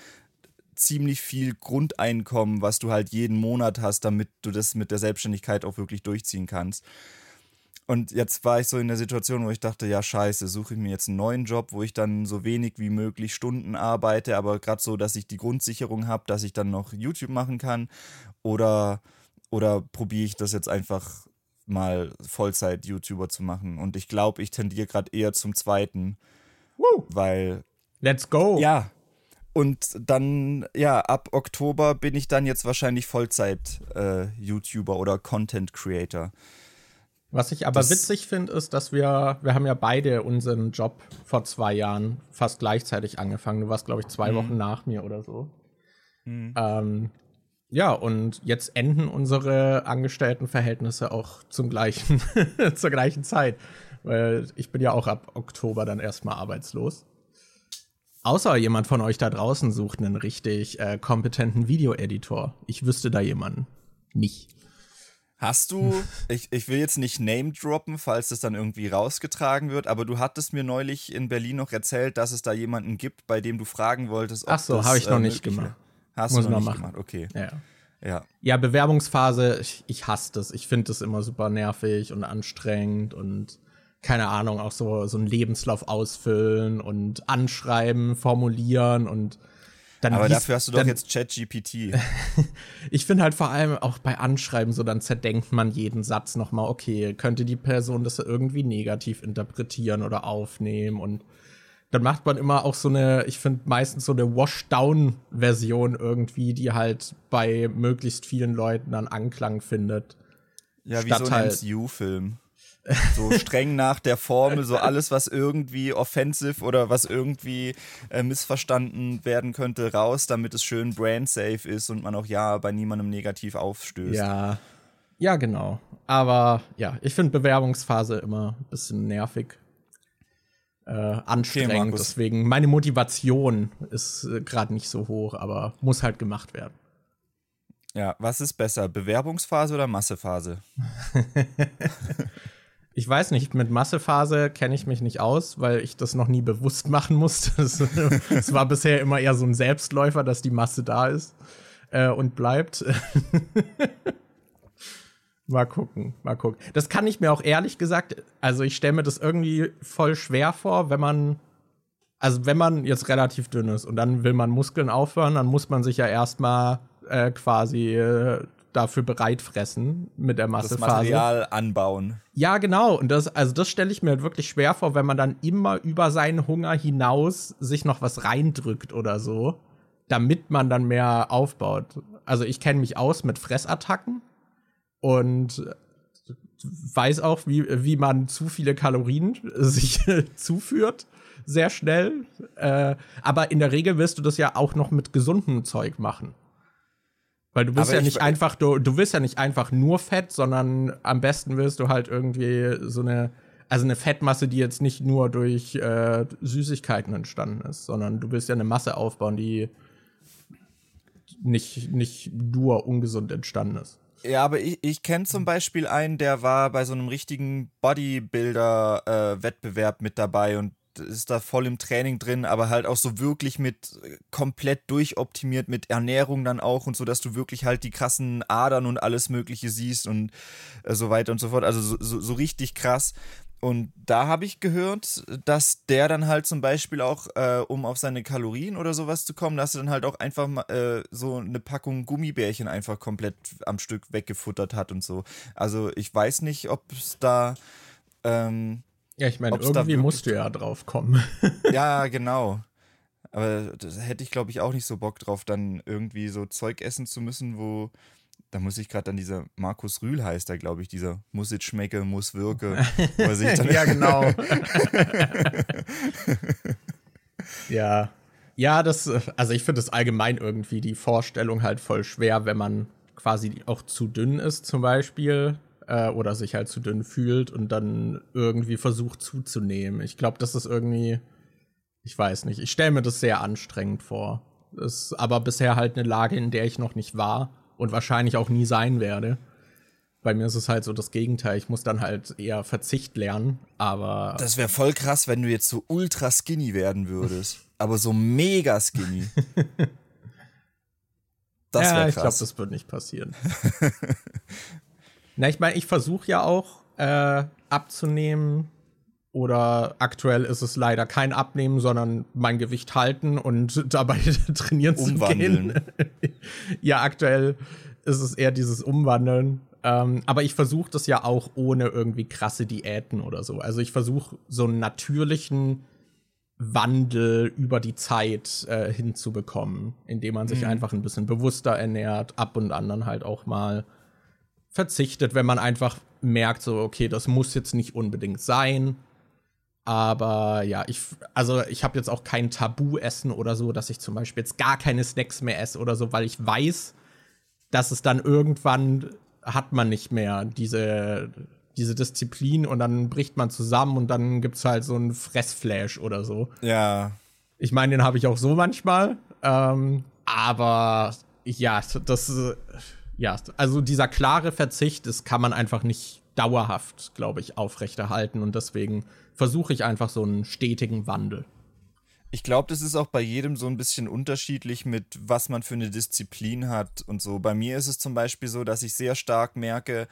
ziemlich viel Grundeinkommen, was du halt jeden Monat hast, damit du das mit der Selbstständigkeit auch wirklich durchziehen kannst. Und jetzt war ich so in der Situation, wo ich dachte, ja scheiße, suche ich mir jetzt einen neuen Job, wo ich dann so wenig wie möglich Stunden arbeite, aber gerade so, dass ich die Grundsicherung habe, dass ich dann noch YouTube machen kann. Oder, oder probiere ich das jetzt einfach mal Vollzeit-YouTuber zu machen. Und ich glaube, ich tendiere gerade eher zum zweiten.
Woo.
Weil.
Let's go!
Ja. Und dann, ja, ab Oktober bin ich dann jetzt wahrscheinlich Vollzeit-YouTuber äh, oder Content Creator.
Was ich aber das witzig finde, ist, dass wir, wir haben ja beide unseren Job vor zwei Jahren fast gleichzeitig angefangen. Du warst, glaube ich, zwei mhm. Wochen nach mir oder so. Mhm. Ähm, ja, und jetzt enden unsere Angestelltenverhältnisse auch zum gleichen, zur gleichen Zeit. Weil ich bin ja auch ab Oktober dann erstmal arbeitslos. Außer jemand von euch da draußen sucht einen richtig äh, kompetenten Videoeditor. Ich wüsste da jemanden. Mich.
Hast du, ich, ich will jetzt nicht Name droppen, falls das dann irgendwie rausgetragen wird, aber du hattest mir neulich in Berlin noch erzählt, dass es da jemanden gibt, bei dem du fragen wolltest,
ob Ach so, habe ich noch äh, nicht gemacht.
Hast Muss du noch nicht machen. gemacht, okay.
Ja. Ja, ja Bewerbungsphase, ich, ich hasse das. Ich finde das immer super nervig und anstrengend und keine Ahnung, auch so, so einen Lebenslauf ausfüllen und anschreiben, formulieren und
dann Aber dafür hast du doch jetzt ChatGPT.
ich finde halt vor allem auch bei Anschreiben so, dann zerdenkt man jeden Satz nochmal, okay, könnte die Person das irgendwie negativ interpretieren oder aufnehmen und dann macht man immer auch so eine, ich finde meistens so eine Washdown-Version irgendwie, die halt bei möglichst vielen Leuten dann Anklang findet.
Ja, wie so ein halt MCU-Film. So streng nach der Formel, so alles, was irgendwie offensive oder was irgendwie äh, missverstanden werden könnte, raus, damit es schön brand-safe ist und man auch ja bei niemandem negativ aufstößt.
Ja. Ja, genau. Aber ja, ich finde Bewerbungsphase immer ein bisschen nervig. Äh, anstrengend. Okay, Deswegen, meine Motivation ist äh, gerade nicht so hoch, aber muss halt gemacht werden.
Ja, was ist besser, Bewerbungsphase oder Massephase?
ich weiß nicht, mit Massephase kenne ich mich nicht aus, weil ich das noch nie bewusst machen musste. Es war bisher immer eher so ein Selbstläufer, dass die Masse da ist äh, und bleibt. mal gucken, mal gucken. Das kann ich mir auch ehrlich gesagt, also ich stelle mir das irgendwie voll schwer vor, wenn man, also wenn man jetzt relativ dünn ist und dann will man Muskeln aufhören, dann muss man sich ja erstmal äh, quasi äh, dafür bereit fressen mit der Massephase. Das
Material anbauen.
Ja, genau. Und das, also das stelle ich mir halt wirklich schwer vor, wenn man dann immer über seinen Hunger hinaus sich noch was reindrückt oder so, damit man dann mehr aufbaut. Also ich kenne mich aus mit Fressattacken und weiß auch, wie, wie man zu viele Kalorien sich zuführt sehr schnell. Äh, aber in der Regel wirst du das ja auch noch mit gesundem Zeug machen. Weil du bist aber ja nicht einfach, du, du wirst ja nicht einfach nur Fett, sondern am besten wirst du halt irgendwie so eine, also eine Fettmasse, die jetzt nicht nur durch äh, Süßigkeiten entstanden ist, sondern du willst ja eine Masse aufbauen, die nicht, nicht nur ungesund entstanden ist.
Ja, aber ich, ich kenne zum Beispiel einen, der war bei so einem richtigen Bodybuilder-Wettbewerb äh, mit dabei und ist da voll im Training drin, aber halt auch so wirklich mit äh, komplett durchoptimiert mit Ernährung dann auch und so, dass du wirklich halt die krassen Adern und alles Mögliche siehst und äh, so weiter und so fort. Also so, so, so richtig krass. Und da habe ich gehört, dass der dann halt zum Beispiel auch, äh, um auf seine Kalorien oder sowas zu kommen, dass er dann halt auch einfach äh, so eine Packung Gummibärchen einfach komplett am Stück weggefuttert hat und so. Also ich weiß nicht, ob es da ähm,
ja, ich meine, irgendwie musst du ja drauf kommen.
ja, genau. Aber da hätte ich, glaube ich, auch nicht so Bock drauf, dann irgendwie so Zeug essen zu müssen, wo. Da muss ich gerade an dieser Markus Rühl heißt da, glaube ich, dieser muss it schmecke, muss wirke.
ja, genau. ja. Ja, das, also ich finde es allgemein irgendwie die Vorstellung halt voll schwer, wenn man quasi auch zu dünn ist, zum Beispiel äh, oder sich halt zu dünn fühlt und dann irgendwie versucht zuzunehmen. Ich glaube, das ist irgendwie, ich weiß nicht, ich stelle mir das sehr anstrengend vor. Das ist aber bisher halt eine Lage, in der ich noch nicht war und wahrscheinlich auch nie sein werde. Bei mir ist es halt so das Gegenteil. Ich muss dann halt eher Verzicht lernen, aber.
Das wäre voll krass, wenn du jetzt so ultra skinny werden würdest. aber so mega skinny.
Das ja, ich glaube, das wird nicht passieren. Na, ich meine, ich versuche ja auch äh, abzunehmen. Oder aktuell ist es leider kein Abnehmen, sondern mein Gewicht halten und dabei trainieren Umwandeln. zu gehen. ja, aktuell ist es eher dieses Umwandeln. Ähm, aber ich versuche das ja auch ohne irgendwie krasse Diäten oder so. Also ich versuche so einen natürlichen Wandel über die Zeit äh, hinzubekommen, indem man sich mhm. einfach ein bisschen bewusster ernährt, ab und an dann halt auch mal verzichtet, wenn man einfach merkt, so, okay, das muss jetzt nicht unbedingt sein. Aber ja, ich, also ich habe jetzt auch kein Tabu-Essen oder so, dass ich zum Beispiel jetzt gar keine Snacks mehr esse oder so, weil ich weiß, dass es dann irgendwann hat man nicht mehr diese, diese Disziplin und dann bricht man zusammen und dann gibt es halt so einen Fressflash oder so.
Ja.
Ich meine, den habe ich auch so manchmal. Ähm, aber ja, das ja, also dieser klare Verzicht, das kann man einfach nicht dauerhaft, glaube ich, aufrechterhalten. Und deswegen versuche ich einfach so einen stetigen Wandel.
Ich glaube, das ist auch bei jedem so ein bisschen unterschiedlich mit, was man für eine Disziplin hat und so. Bei mir ist es zum Beispiel so, dass ich sehr stark merke,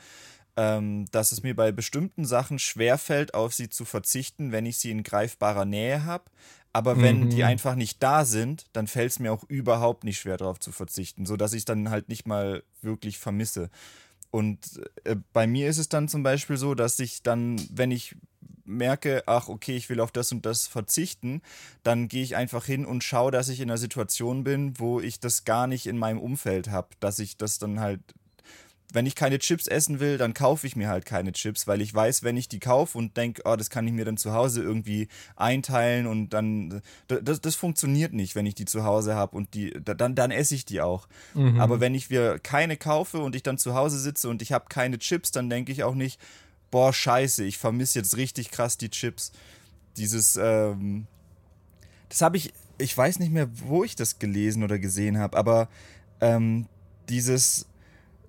ähm, dass es mir bei bestimmten Sachen schwerfällt, auf sie zu verzichten, wenn ich sie in greifbarer Nähe habe. Aber wenn mhm. die einfach nicht da sind, dann fällt es mir auch überhaupt nicht schwer darauf zu verzichten, sodass ich es dann halt nicht mal wirklich vermisse. Und äh, bei mir ist es dann zum Beispiel so, dass ich dann, wenn ich merke, ach okay, ich will auf das und das verzichten, dann gehe ich einfach hin und schaue, dass ich in einer Situation bin, wo ich das gar nicht in meinem Umfeld habe, dass ich das dann halt wenn ich keine Chips essen will, dann kaufe ich mir halt keine Chips, weil ich weiß, wenn ich die kaufe und denke, oh, das kann ich mir dann zu Hause irgendwie einteilen und dann, das, das funktioniert nicht, wenn ich die zu Hause habe und die, dann, dann esse ich die auch. Mhm. Aber wenn ich mir keine kaufe und ich dann zu Hause sitze und ich habe keine Chips, dann denke ich auch nicht, boah, scheiße, ich vermisse jetzt richtig krass die Chips. Dieses, ähm, das habe ich, ich weiß nicht mehr, wo ich das gelesen oder gesehen habe, aber ähm, dieses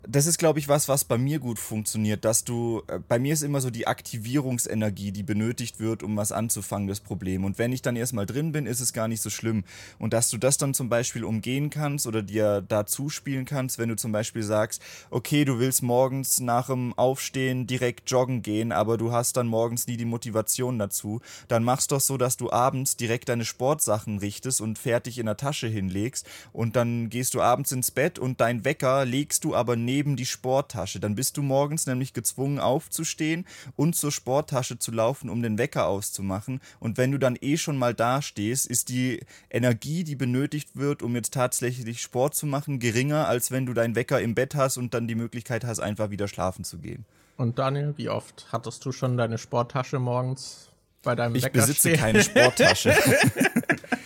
das ist, glaube ich, was, was bei mir gut funktioniert, dass du, äh, bei mir ist immer so die Aktivierungsenergie, die benötigt wird, um was anzufangen, das Problem. Und wenn ich dann erstmal drin bin, ist es gar nicht so schlimm. Und dass du das dann zum Beispiel umgehen kannst oder dir da zuspielen kannst, wenn du zum Beispiel sagst, okay, du willst morgens nach dem Aufstehen direkt joggen gehen, aber du hast dann morgens nie die Motivation dazu, dann machst doch so, dass du abends direkt deine Sportsachen richtest und fertig in der Tasche hinlegst und dann gehst du abends ins Bett und dein Wecker legst du aber neben neben die Sporttasche. Dann bist du morgens nämlich gezwungen aufzustehen und zur Sporttasche zu laufen, um den Wecker auszumachen. Und wenn du dann eh schon mal da stehst, ist die Energie, die benötigt wird, um jetzt tatsächlich Sport zu machen, geringer, als wenn du deinen Wecker im Bett hast und dann die Möglichkeit hast, einfach wieder schlafen zu gehen.
Und Daniel, wie oft hattest du schon deine Sporttasche morgens bei deinem
ich
Wecker?
Ich besitze stehen? keine Sporttasche.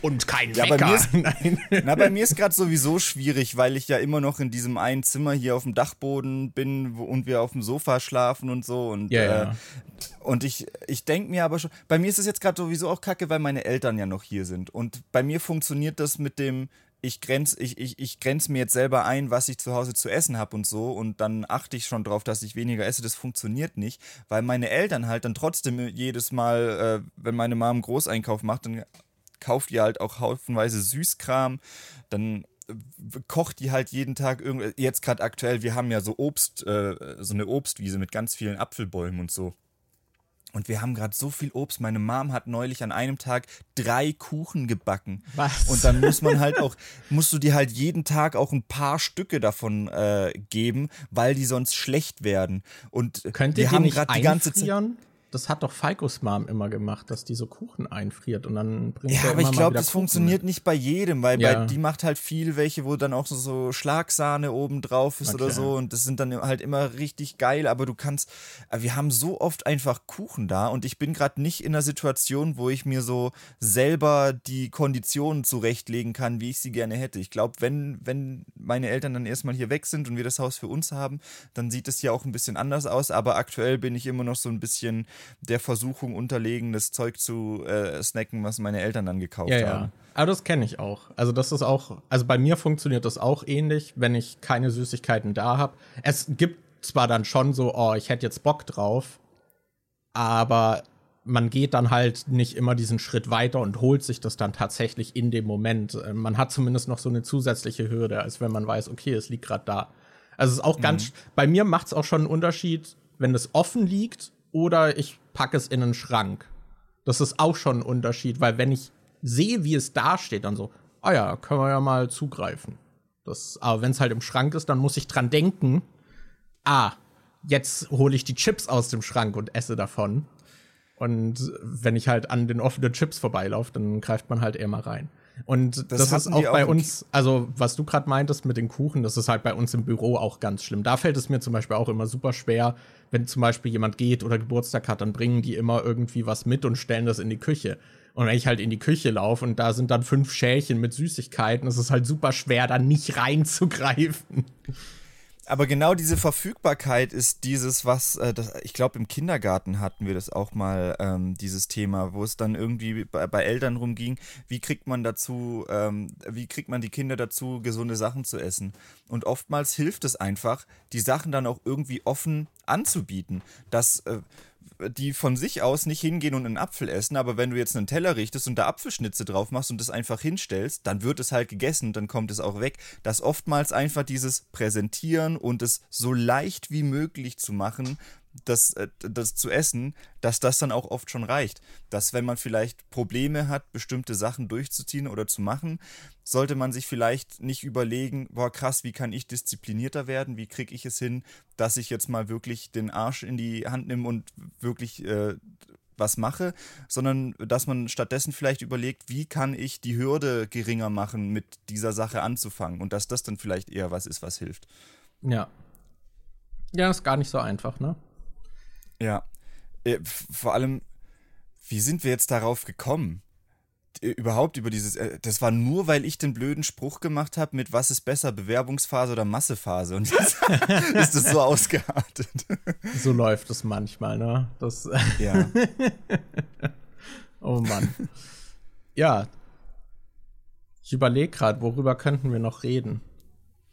und kein
ja, Wecker. Bei mir ist, Nein. Na, bei mir ist gerade sowieso schwierig, weil ich ja immer noch in diesem einen Zimmer hier auf dem Dachboden bin und wir auf dem Sofa schlafen und so. Und,
ja, ja.
Äh, und ich, ich denke mir aber schon, bei mir ist es jetzt gerade sowieso auch kacke, weil meine Eltern ja noch hier sind. Und bei mir funktioniert das mit dem, ich grenze ich, ich, ich grenz mir jetzt selber ein, was ich zu Hause zu essen habe und so und dann achte ich schon drauf, dass ich weniger esse. Das funktioniert nicht, weil meine Eltern halt dann trotzdem jedes Mal, äh, wenn meine Mom einen Großeinkauf macht, dann kauft ihr halt auch haufenweise Süßkram, dann kocht die halt jeden Tag irgendwie, jetzt gerade aktuell, wir haben ja so Obst, äh, so eine Obstwiese mit ganz vielen Apfelbäumen und so. Und wir haben gerade so viel Obst. Meine Mom hat neulich an einem Tag drei Kuchen gebacken.
Was?
Und dann muss man halt auch, musst du dir halt jeden Tag auch ein paar Stücke davon äh, geben, weil die sonst schlecht werden. Und
Könnt ihr wir haben gerade die ganze Zeit das hat doch Falkos Mom immer gemacht, dass die so Kuchen einfriert und dann
bringt Ja, aber ich glaube, das Kuchen funktioniert mit. nicht bei jedem, weil ja. bei, die macht halt viel welche, wo dann auch so, so Schlagsahne oben drauf ist okay. oder so und das sind dann halt immer richtig geil, aber du kannst, wir haben so oft einfach Kuchen da und ich bin gerade nicht in einer Situation, wo ich mir so selber die Konditionen zurechtlegen kann, wie ich sie gerne hätte. Ich glaube, wenn, wenn meine Eltern dann erstmal hier weg sind und wir das Haus für uns haben, dann sieht es hier auch ein bisschen anders aus, aber aktuell bin ich immer noch so ein bisschen der Versuchung unterlegen, das Zeug zu äh, snacken, was meine Eltern dann gekauft ja, haben. Ja.
Aber das kenne ich auch. Also das ist auch, also bei mir funktioniert das auch ähnlich, wenn ich keine Süßigkeiten da habe. Es gibt zwar dann schon so, oh, ich hätte jetzt Bock drauf, aber man geht dann halt nicht immer diesen Schritt weiter und holt sich das dann tatsächlich in dem Moment. Äh, man hat zumindest noch so eine zusätzliche Hürde, als wenn man weiß, okay, es liegt gerade da. Also es ist auch mhm. ganz, bei mir macht es auch schon einen Unterschied, wenn es offen liegt oder ich packe es in einen Schrank. Das ist auch schon ein Unterschied, weil wenn ich sehe, wie es da steht, dann so, ah ja, können wir ja mal zugreifen. Das, aber wenn es halt im Schrank ist, dann muss ich dran denken, ah, jetzt hole ich die Chips aus dem Schrank und esse davon. Und wenn ich halt an den offenen Chips vorbeilaufe, dann greift man halt eher mal rein. Und das, das ist auch bei auch uns, also was du gerade meintest mit den Kuchen, das ist halt bei uns im Büro auch ganz schlimm. Da fällt es mir zum Beispiel auch immer super schwer, wenn zum Beispiel jemand geht oder Geburtstag hat, dann bringen die immer irgendwie was mit und stellen das in die Küche. Und wenn ich halt in die Küche laufe und da sind dann fünf Schälchen mit Süßigkeiten, ist es halt super schwer, da nicht reinzugreifen.
Aber genau diese Verfügbarkeit ist dieses, was, äh, das, ich glaube, im Kindergarten hatten wir das auch mal, ähm, dieses Thema, wo es dann irgendwie bei, bei Eltern rumging, wie kriegt man dazu, ähm, wie kriegt man die Kinder dazu, gesunde Sachen zu essen? Und oftmals hilft es einfach, die Sachen dann auch irgendwie offen anzubieten, dass äh, die von sich aus nicht hingehen und einen Apfel essen, aber wenn du jetzt einen Teller richtest und da Apfelschnitze drauf machst und das einfach hinstellst, dann wird es halt gegessen und dann kommt es auch weg. Dass oftmals einfach dieses Präsentieren und es so leicht wie möglich zu machen, das, äh, das zu essen, dass das dann auch oft schon reicht. Dass wenn man vielleicht Probleme hat, bestimmte Sachen durchzuziehen oder zu machen, sollte man sich vielleicht nicht überlegen, boah krass, wie kann ich disziplinierter werden, wie kriege ich es hin, dass ich jetzt mal wirklich den Arsch in die Hand nehme und wirklich äh, was mache, sondern dass man stattdessen vielleicht überlegt, wie kann ich die Hürde geringer machen, mit dieser Sache anzufangen und dass das dann vielleicht eher was ist, was hilft.
Ja, Ja, ist gar nicht so einfach, ne?
Ja. Äh, vor allem, wie sind wir jetzt darauf gekommen? überhaupt über dieses, äh, das war nur, weil ich den blöden Spruch gemacht habe mit was ist besser, Bewerbungsphase oder Massephase und jetzt ist es so ausgeartet.
So läuft es manchmal, ne? Das
ja.
oh Mann. Ja. Ich überlege gerade, worüber könnten wir noch reden?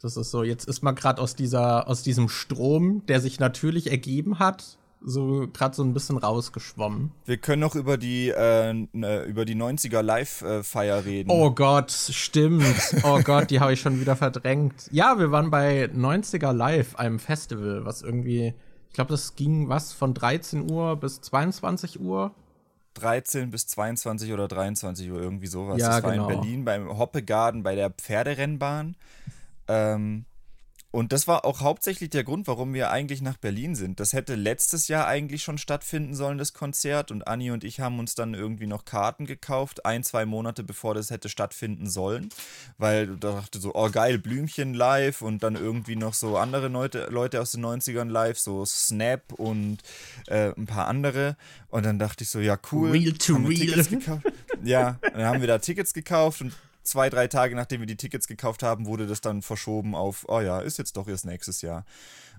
Das ist so, jetzt ist man gerade aus dieser, aus diesem Strom, der sich natürlich ergeben hat, so gerade so ein bisschen rausgeschwommen.
Wir können noch über die äh, ne, über die 90er Live-Feier reden.
Oh Gott, stimmt. Oh Gott, die habe ich schon wieder verdrängt. Ja, wir waren bei 90er Live, einem Festival, was irgendwie, ich glaube, das ging was von 13 Uhr bis 22 Uhr.
13 bis 22 oder 23 Uhr, irgendwie sowas.
Ja,
das war
genau.
in Berlin beim Hoppegarden bei der Pferderennbahn. Ähm, und das war auch hauptsächlich der Grund, warum wir eigentlich nach Berlin sind. Das hätte letztes Jahr eigentlich schon stattfinden sollen, das Konzert. Und Anni und ich haben uns dann irgendwie noch Karten gekauft, ein, zwei Monate bevor das hätte stattfinden sollen. Weil du dachte so, oh geil, Blümchen live und dann irgendwie noch so andere Leute, Leute aus den 90ern live, so Snap und äh, ein paar andere. Und dann dachte ich so, ja cool.
Real to real.
Tickets gekauft? Ja, dann haben wir da Tickets gekauft und zwei, drei Tage nachdem wir die Tickets gekauft haben, wurde das dann verschoben auf, oh ja, ist jetzt doch erst nächstes Jahr.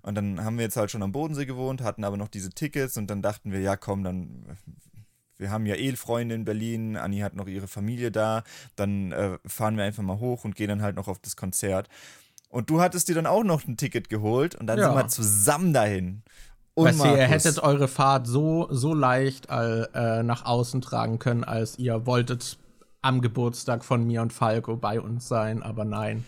Und dann haben wir jetzt halt schon am Bodensee gewohnt, hatten aber noch diese Tickets und dann dachten wir, ja komm, dann, wir haben ja eh Freunde in Berlin, Anni hat noch ihre Familie da, dann äh, fahren wir einfach mal hoch und gehen dann halt noch auf das Konzert. Und du hattest dir dann auch noch ein Ticket geholt und dann
Ja.
sind wir zusammen dahin. Und
Weißt du, ihr
Markus,
hättet eure Fahrt so, so leicht all, äh, nach außen tragen können, als ihr wolltet am Geburtstag von mir und Falco bei uns sein, aber nein.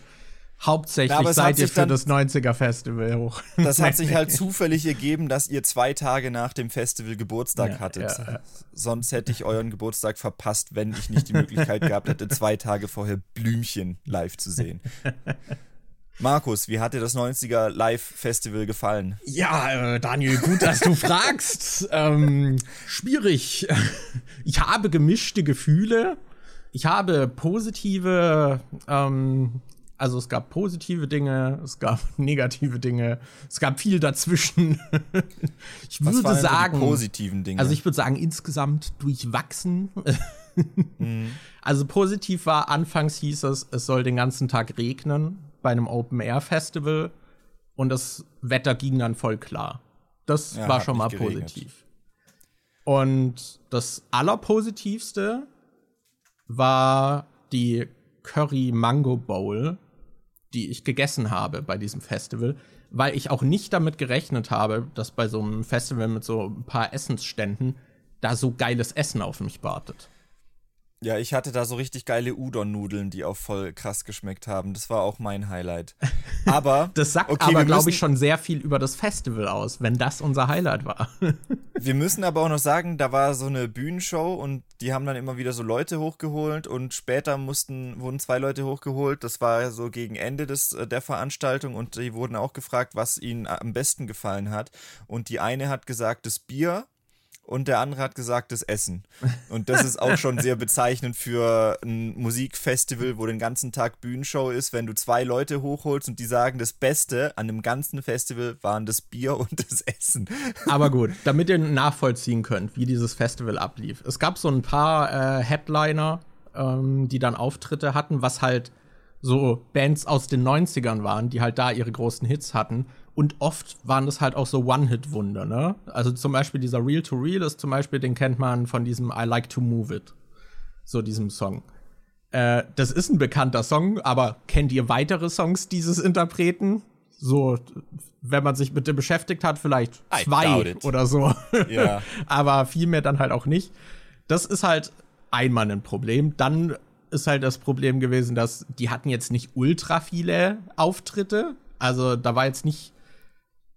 Hauptsächlich
Ja, aber
seid
hat
ihr
sich
für
dann-
das 90er-Festival hoch.
Das hat sich halt zufällig ergeben, dass ihr zwei Tage nach dem Festival Geburtstag
Ja,
hattet.
ja, ja.
Sonst hätte ich euren Geburtstag verpasst, wenn ich nicht die Möglichkeit gehabt hätte, zwei Tage vorher Blümchen live zu sehen. Markus, wie hat dir das 90er Live-Festival gefallen?
Ja, äh, Daniel, gut, dass du fragst. Ähm, schwierig. Ich habe gemischte Gefühle. Ich habe positive, ähm, also es gab positive Dinge, es gab negative Dinge, es gab viel dazwischen. Ich
Was
würde
so
sagen,
die positiven Dinge?
also ich würde sagen, insgesamt durchwachsen. Also positiv war, anfangs hieß es, es soll den ganzen Tag regnen bei einem Open-Air-Festival und das Wetter ging dann voll klar. Das
Ja,
war schon mal
geregnet.
positiv. Und das Allerpositivste war die Curry Mango Bowl, die ich gegessen habe bei diesem Festival, weil ich auch nicht damit gerechnet habe, dass bei so einem Festival mit so ein paar Essensständen da so geiles Essen auf mich wartet.
Ja, ich hatte da so richtig geile Udon-Nudeln, die auch voll krass geschmeckt haben. Das war auch mein Highlight. Aber
Das sagt
okay,
aber, glaube ich, schon sehr viel über das Festival aus, wenn das unser Highlight war.
Wir müssen aber auch noch sagen, da war so eine Bühnenshow und die haben dann immer wieder so Leute hochgeholt und später mussten, wurden zwei Leute hochgeholt. Das war so gegen Ende des, äh, der Veranstaltung und die wurden auch gefragt, was ihnen am besten gefallen hat. Und die eine hat gesagt, das Bier. Und der andere hat gesagt, das Essen. Und das ist auch schon sehr bezeichnend für ein Musikfestival, wo den ganzen Tag Bühnenshow ist, wenn du zwei Leute hochholst und die sagen, das Beste an dem ganzen Festival waren das Bier und das Essen.
aber gut, damit ihr nachvollziehen könnt, wie dieses Festival ablief. Es gab so ein paar äh, Headliner, ähm, die dann Auftritte hatten, was halt so Bands aus den 90ern waren, die halt da ihre großen Hits hatten. Und oft waren das halt auch so One-Hit-Wunder, ne? Also zum Beispiel dieser Real to Real ist zum Beispiel, den kennt man von diesem I Like to Move It. So diesem Song. Äh, das ist ein bekannter Song, aber kennt ihr weitere Songs dieses Interpreten? So, wenn man sich mit dem beschäftigt hat, vielleicht
I
zwei oder so.
Ja.
aber viel mehr dann halt auch nicht. Das ist halt einmal ein Problem. Dann ist halt das Problem gewesen, dass die hatten jetzt nicht ultra viele Auftritte. Also da war jetzt nicht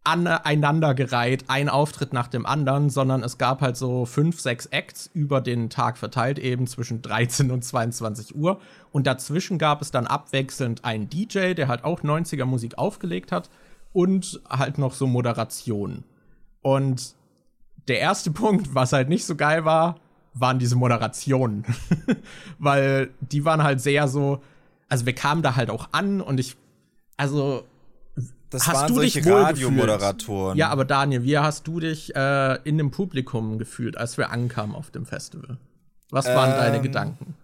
aneinandergereiht, ein Auftritt nach dem anderen, sondern es gab halt so fünf, sechs Acts über den Tag verteilt, eben zwischen 13 und 22 Uhr. Und dazwischen gab es dann abwechselnd einen DJ, der halt auch 90er Musik aufgelegt hat und halt noch so Moderationen. Und der erste Punkt, was halt nicht so geil war, waren diese Moderationen. Weil die waren halt sehr so, also wir kamen da halt auch an und ich, also
Das
hast
waren
du dich
Radiomoderatoren.
gefühlt? Ja, aber Daniel, wie hast du dich äh, in dem Publikum gefühlt, als wir ankamen auf dem Festival? Was waren
Ähm,
deine Gedanken?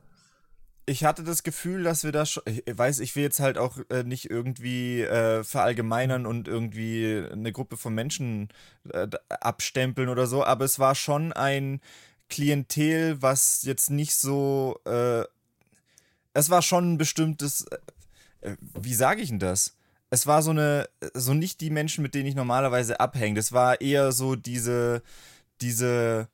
ich hatte das Gefühl, dass wir da schon, ich weiß, ich will jetzt halt auch äh, nicht irgendwie äh, verallgemeinern und irgendwie eine Gruppe von Menschen äh, abstempeln oder so, aber es war schon ein Klientel, was jetzt nicht so, äh, es war schon ein bestimmtes, äh, wie sage ich denn das? Es war so eine, so nicht die Menschen, mit denen ich normalerweise abhänge. Das war eher so diese, diese,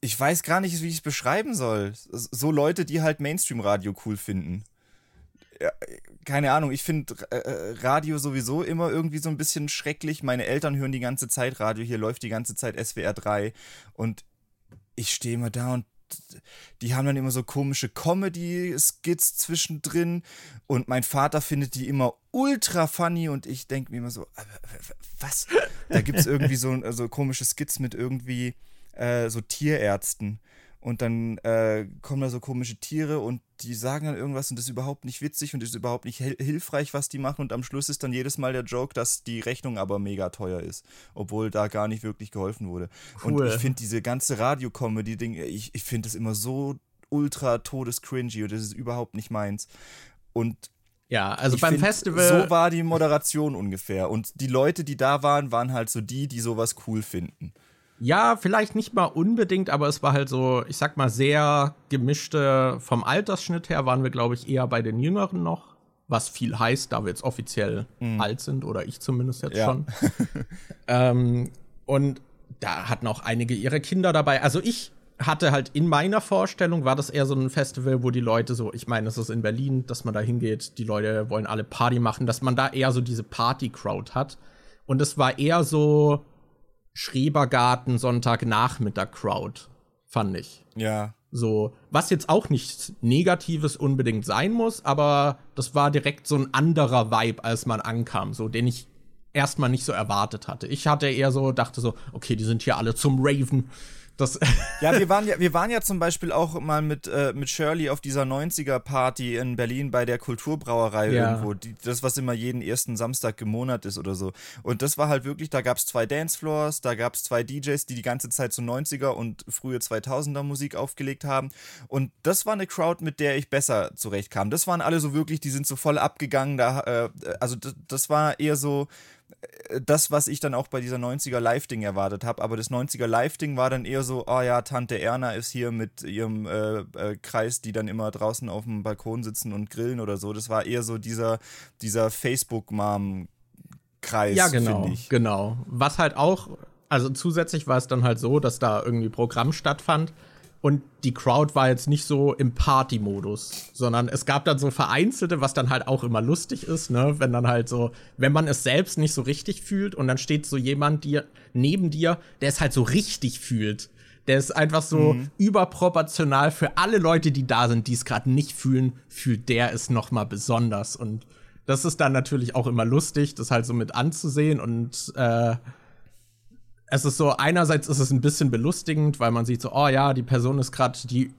ich weiß gar nicht, wie ich es beschreiben soll. So Leute, die halt Mainstream-Radio cool finden. Ja, keine Ahnung, ich finde äh, Radio sowieso immer irgendwie so ein bisschen schrecklich. Meine Eltern hören die ganze Zeit Radio, hier läuft die ganze Zeit SWR 3 und ich stehe immer da und die haben dann immer so komische Comedy-Skits zwischendrin und mein Vater findet die immer ultra funny und ich denke mir immer so, was? Da gibt es irgendwie so, so komische Skits mit irgendwie äh, so Tierärzten und dann äh, kommen da so komische Tiere und die sagen dann irgendwas und das ist überhaupt nicht witzig und das ist überhaupt nicht hil- hilfreich, was die machen und am Schluss ist dann jedes Mal der Joke, dass die Rechnung aber mega teuer ist, obwohl da gar nicht wirklich geholfen wurde. Und
Cool.
ich finde diese ganze Radio-Comedy-Ding, ich, ich finde das immer so ultra todescringy und das ist überhaupt nicht meins. Und
Ja, also
ich
beim
find,
Festival.
So war die Moderation ungefähr. Und die Leute, die da waren, waren halt so die, die sowas cool finden.
Ja, vielleicht nicht mal unbedingt, aber es war halt so, ich sag mal, sehr gemischte. Vom Altersschnitt her waren wir, glaube ich, eher bei den Jüngeren noch. Was viel heißt, da wir jetzt offiziell alt sind, oder ich zumindest jetzt
Ja.
schon. ähm, und da hatten auch einige ihre Kinder dabei. Also ich hatte halt in meiner Vorstellung, war das eher so ein Festival, wo die Leute so, ich meine, es ist in Berlin, dass man da hingeht, die Leute wollen alle Party machen, dass man da eher so diese Party-Crowd hat. Und es war eher so Schrebergarten Sonntagnachmittag-Crowd, fand ich.
Ja.
So, was jetzt auch nichts Negatives unbedingt sein muss, aber das war direkt so ein anderer Vibe, als man ankam, so den ich erstmal nicht so erwartet hatte. Ich hatte eher so, dachte so, okay, die sind hier alle zum Raven. Das,
Ja, wir waren ja, wir waren ja zum Beispiel auch mal mit, äh, mit Shirley auf dieser 90er-Party in Berlin bei der Kulturbrauerei
Ja.
irgendwo. Die, das, was immer jeden ersten Samstag im Monat ist oder so. Und das war halt wirklich, da gab es zwei Dancefloors, da gab es zwei DJs, die die ganze Zeit so 90er und frühe 2000er Musik aufgelegt haben. Und das war eine Crowd, mit der ich besser zurechtkam. Das waren alle so wirklich, die sind so voll abgegangen. Da, äh, also das, das war eher so das, was ich dann auch bei dieser 90er Live-Ding erwartet habe. Aber das 90er Live-Ding war dann eher so, oh ja, Tante Erna ist hier mit ihrem äh, äh, Kreis, die dann immer draußen auf dem Balkon sitzen und grillen oder so. Das war eher so dieser, dieser Facebook-Mom-Kreis,
ja, genau,
finde ich.
genau. Was halt auch, also zusätzlich war es dann halt so, dass da irgendwie Programm stattfand und die Crowd war jetzt nicht so im Party-Modus, sondern es gab dann so vereinzelte, was dann halt auch immer lustig ist, ne, wenn dann halt so, wenn man es selbst nicht so richtig fühlt und dann steht so jemand dir neben dir, der es halt so richtig fühlt. Der ist einfach so überproportional für alle Leute, die da sind, die es gerade nicht fühlen, fühlt der es noch mal besonders. Und das ist dann natürlich auch immer lustig, das halt so mit anzusehen und äh, es ist so, einerseits ist es ein bisschen belustigend, weil man sieht so, oh ja, die Person ist gerade, die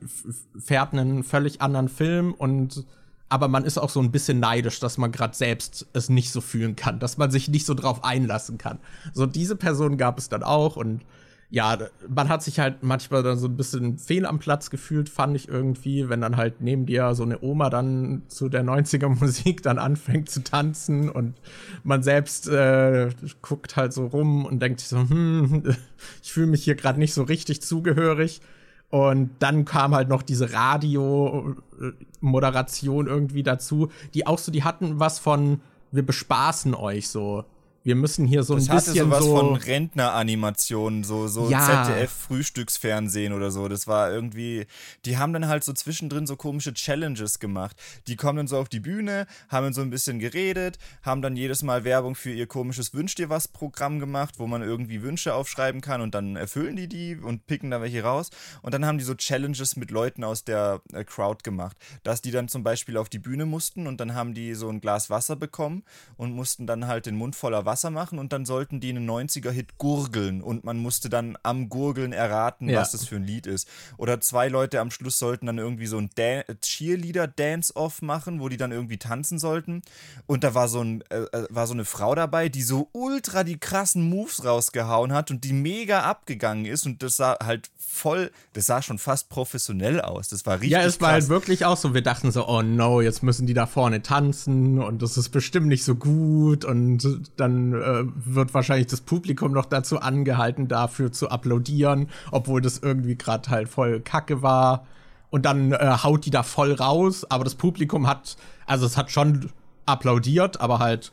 fährt einen völlig anderen Film und aber man ist auch so ein bisschen neidisch, dass man gerade selbst es nicht so fühlen kann, dass man sich nicht so drauf einlassen kann. So diese Person gab es dann auch und ja, man hat sich halt manchmal dann so ein bisschen fehl am Platz gefühlt, fand ich irgendwie, wenn dann halt neben dir so eine Oma dann zu der 90er Musik dann anfängt zu tanzen und man selbst äh, guckt halt so rum und denkt so, hm, ich fühle mich hier gerade nicht so richtig zugehörig. Und dann kam halt noch diese Radio-Moderation irgendwie dazu, die auch so, die hatten was von, wir bespaßen euch so. Wir müssen hier so
Das
ein
hatte
bisschen
sowas
so.
von Rentneranimationen, so, so
Ja.
ZDF-Frühstücksfernsehen oder so. Das war irgendwie, die haben dann halt so zwischendrin so komische Challenges gemacht. Die kommen dann so auf die Bühne, haben dann so ein bisschen geredet, haben dann jedes Mal Werbung für ihr komisches Wünsch dir was Programm gemacht, wo man irgendwie Wünsche aufschreiben kann und dann erfüllen die die und picken da welche raus. Und dann haben die so Challenges mit Leuten aus der äh, Crowd gemacht, dass die dann zum Beispiel auf die Bühne mussten und dann haben die so ein Glas Wasser bekommen und mussten dann halt den Mund voller Wasser Wasser machen und dann sollten die einen 90er-Hit gurgeln und man musste dann am Gurgeln erraten, ja. was das für ein Lied ist. Oder zwei Leute am Schluss sollten dann irgendwie so ein Cheerleader-Dance-Off machen, wo die dann irgendwie tanzen sollten. Und da war so, ein, äh, äh, war so eine Frau dabei, die so ultra die krassen Moves rausgehauen hat und die mega abgegangen ist und das sah halt voll, das sah schon fast professionell aus. Das war richtig.
Ja, es war halt wirklich auch so. Wir dachten so, oh no, jetzt müssen die da vorne tanzen und das ist bestimmt nicht so gut und dann äh, wird wahrscheinlich das Publikum noch dazu angehalten, dafür zu applaudieren, obwohl das irgendwie gerade halt voll Kacke war. Und dann äh, haut die da voll raus, aber das Publikum hat, also es hat schon applaudiert, aber halt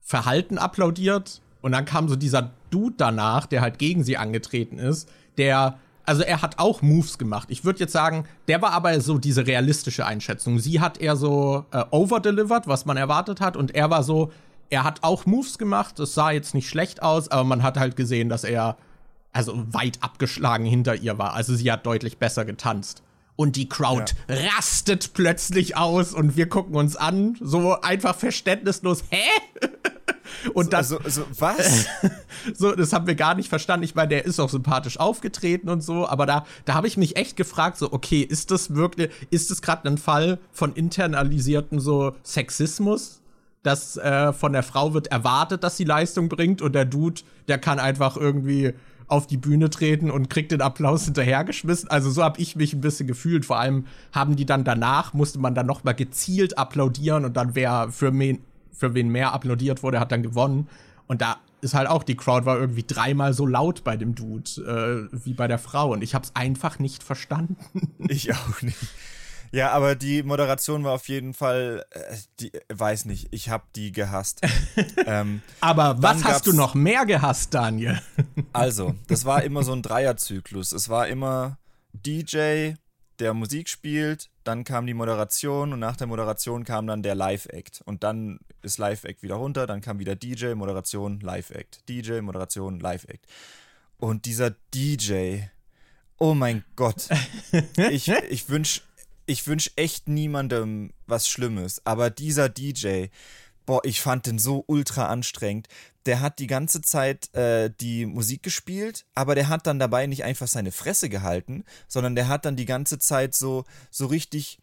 verhalten applaudiert. Und dann kam so dieser Dude danach, der halt gegen sie angetreten ist, der also er hat auch Moves gemacht. Ich würde jetzt sagen, der war aber so diese realistische Einschätzung. Sie hat eher so äh, overdelivered, was man erwartet hat, und er war so, er hat auch Moves gemacht. Es sah jetzt nicht schlecht aus, aber man hat halt gesehen, dass er also weit abgeschlagen hinter ihr war. Also sie hat deutlich besser getanzt. Und die Crowd ja. rastet plötzlich aus und wir gucken uns an, so einfach verständnislos. Hä? Und das,
so, so, was?
so, das haben wir gar nicht verstanden. Ich meine, der ist auch sympathisch aufgetreten und so, aber da, da habe ich mich echt gefragt, so, okay, ist das wirklich, ist das gerade ein Fall von internalisierten so Sexismus? Dass äh, von der Frau wird erwartet, dass sie Leistung bringt und der Dude, der kann einfach irgendwie auf die Bühne treten und kriegt den Applaus hinterhergeschmissen. Also so habe ich mich ein bisschen gefühlt. Vor allem haben die dann danach, musste man dann noch mal gezielt applaudieren und dann wer für, für wen mehr applaudiert wurde, hat dann gewonnen. Und da ist halt auch, die Crowd war irgendwie dreimal so laut bei dem Dude äh, wie bei der Frau. Und ich habe es einfach nicht verstanden.
Ich auch nicht. Ja, aber die Moderation war auf jeden Fall, äh, die, weiß nicht, ich habe die gehasst.
ähm, aber was hast du noch mehr gehasst, Daniel?
also, das war immer so ein Dreierzyklus. Es war immer DJ, der Musik spielt, dann kam die Moderation und nach der Moderation kam dann der Live-Act. Und dann ist Live-Act wieder runter, dann kam wieder DJ, Moderation, Live-Act. DJ, Moderation, Live-Act. Und dieser DJ, oh mein Gott. ich ich wünsche ich wünsch echt niemandem was Schlimmes, aber dieser DJ, boah, ich fand den so ultra anstrengend. Der hat die ganze Zeit äh, die Musik gespielt, aber der hat dann dabei nicht einfach seine Fresse gehalten, sondern der hat dann die ganze Zeit so, so richtig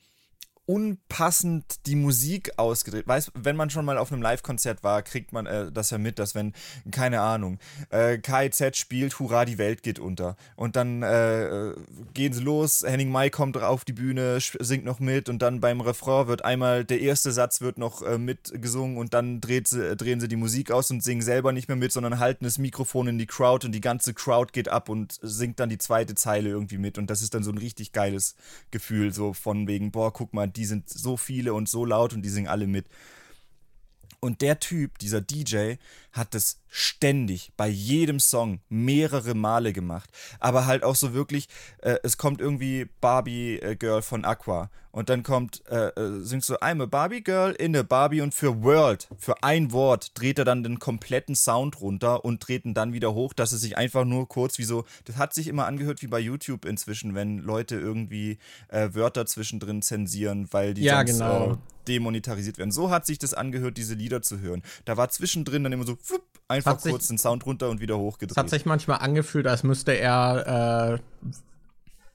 unpassend die Musik ausgedreht. Weißt, wenn man schon mal auf einem Live-Konzert war, kriegt man äh, das ja mit, dass wenn, keine Ahnung, äh, KIZ spielt, Hurra, die Welt geht unter. Und dann äh, gehen sie los, Henning Mai kommt auf die Bühne, singt noch mit und dann beim Refrain wird einmal, der erste Satz wird noch äh, mitgesungen und dann sie, drehen sie die Musik aus und singen selber nicht mehr mit, sondern halten das Mikrofon in die Crowd und die ganze Crowd geht ab und singt dann die zweite Zeile irgendwie mit. Und das ist dann so ein richtig geiles Gefühl, so von wegen, boah, guck mal, die sind so viele und so laut und die singen alle mit. Und der Typ, dieser DJ, hat das ständig bei jedem Song mehrere Male gemacht. Aber halt auch so wirklich, äh, es kommt irgendwie Barbie äh, Girl von Aqua. Und dann kommt, äh, äh, singst du I'm a Barbie Girl in a Barbie und für World, für ein Wort, dreht er dann den kompletten Sound runter und dreht ihn dann wieder hoch, dass es sich einfach nur kurz wie so, das hat sich immer angehört wie bei YouTube inzwischen, wenn Leute irgendwie äh, Wörter zwischendrin zensieren, weil die
ja, sonst genau.
Demonetarisiert werden. So hat sich das angehört, diese Lieder zu hören. Da war zwischendrin dann immer so, wupp, einfach kurz den Sound runter und wieder hochgedreht.
Es hat sich manchmal angefühlt, als müsste er äh,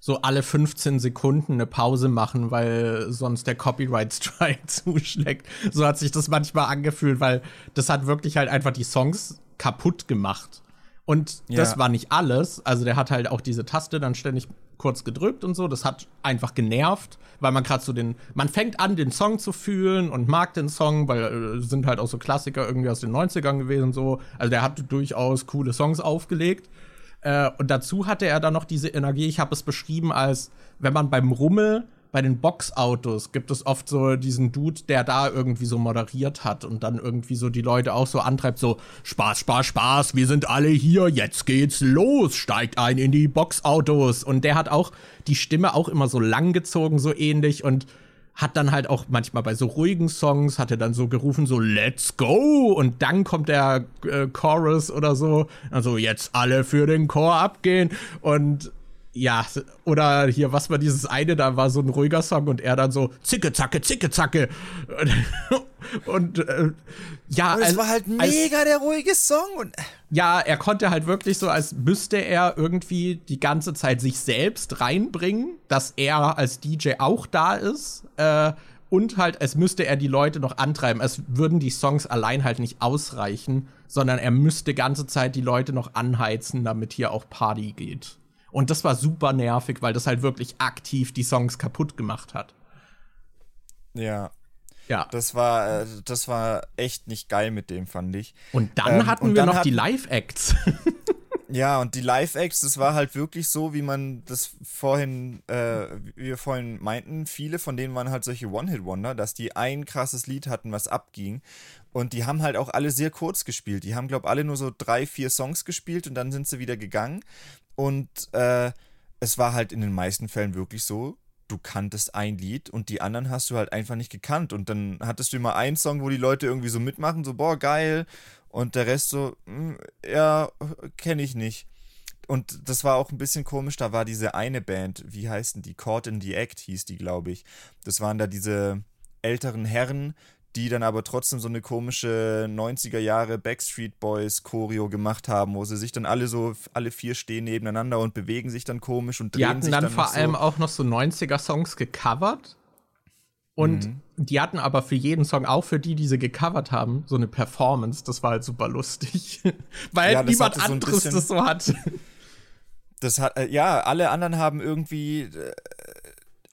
so alle 15 Sekunden eine Pause machen, weil sonst der Copyright Strike zuschlägt. So hat sich das manchmal angefühlt, weil das hat wirklich halt einfach die Songs kaputt gemacht. Und ja. das war nicht alles. Also der hat halt auch diese Taste dann ständig kurz gedrückt und so. Das hat einfach genervt, weil man gerade so den, man fängt an, den Song zu fühlen und mag den Song, weil äh, sind halt auch so Klassiker irgendwie aus den 90ern gewesen so. Also der hat durchaus coole Songs aufgelegt. Äh, und dazu hatte er dann noch diese Energie, ich habe es beschrieben als, wenn man beim Rummel bei den Boxautos gibt es oft so diesen Dude, der da irgendwie so moderiert hat und dann irgendwie so die Leute auch so antreibt, so Spaß, Spaß, Spaß, wir sind alle hier, jetzt geht's los, steigt ein in die Boxautos. Und der hat auch die Stimme auch immer so lang gezogen, so ähnlich und hat dann halt auch manchmal bei so ruhigen Songs, hat er dann so gerufen, so Let's go! Und dann kommt der äh, Chorus oder so, also jetzt alle für den Chor abgehen und ja, oder hier, was war dieses eine, da war so ein ruhiger Song und er dann so, zicke, zacke, zicke, zacke. und äh, ja,
und es als, war halt mega als, der ruhige Song und
ja, er konnte halt wirklich so, als müsste er irgendwie die ganze Zeit sich selbst reinbringen, dass er als DJ auch da ist. Äh, und halt, es müsste er die Leute noch antreiben. Es würden die Songs allein halt nicht ausreichen, sondern er müsste ganze Zeit die Leute noch anheizen, damit hier auch Party geht. Und das war super nervig, weil das halt wirklich aktiv die Songs kaputt gemacht hat.
Ja. Ja. Das war, äh, das war echt nicht geil mit dem, fand ich.
Und dann ähm, hatten und wir dann noch hat die Live-Acts.
Ja, und die Live-Acts, das war halt wirklich so, wie man das vorhin, äh, wie wir vorhin meinten, viele von denen waren halt solche One-Hit-Wonder, dass die ein krasses Lied hatten, was abging. Und die haben halt auch alle sehr kurz gespielt. Die haben, glaube ich, alle nur so drei, vier Songs gespielt und dann sind sie wieder gegangen. Und äh, es war halt in den meisten Fällen wirklich so, du kanntest ein Lied und die anderen hast du halt einfach nicht gekannt. Und dann hattest du immer einen Song, wo die Leute irgendwie so mitmachen, so, boah, geil. Und der Rest so, hm, ja, kenne ich nicht. Und das war auch ein bisschen komisch, da war diese eine Band, wie heißen die? Caught in the Act hieß die, glaube ich. Das waren da diese älteren Herren, die dann aber trotzdem so eine komische 90er Jahre Backstreet Boys Choreo gemacht haben, wo sie sich dann alle so, alle vier stehen nebeneinander und bewegen sich dann komisch und drehen
die hatten
sich
dann,
dann
vor allem so. auch noch so 90er Songs gecovert und mhm. die hatten aber für jeden Song, auch für die, die sie gecovert haben, so eine Performance. Das war halt super lustig. Weil ja, niemand anderes so das so hat.
Das hat, äh, ja, alle anderen haben irgendwie äh,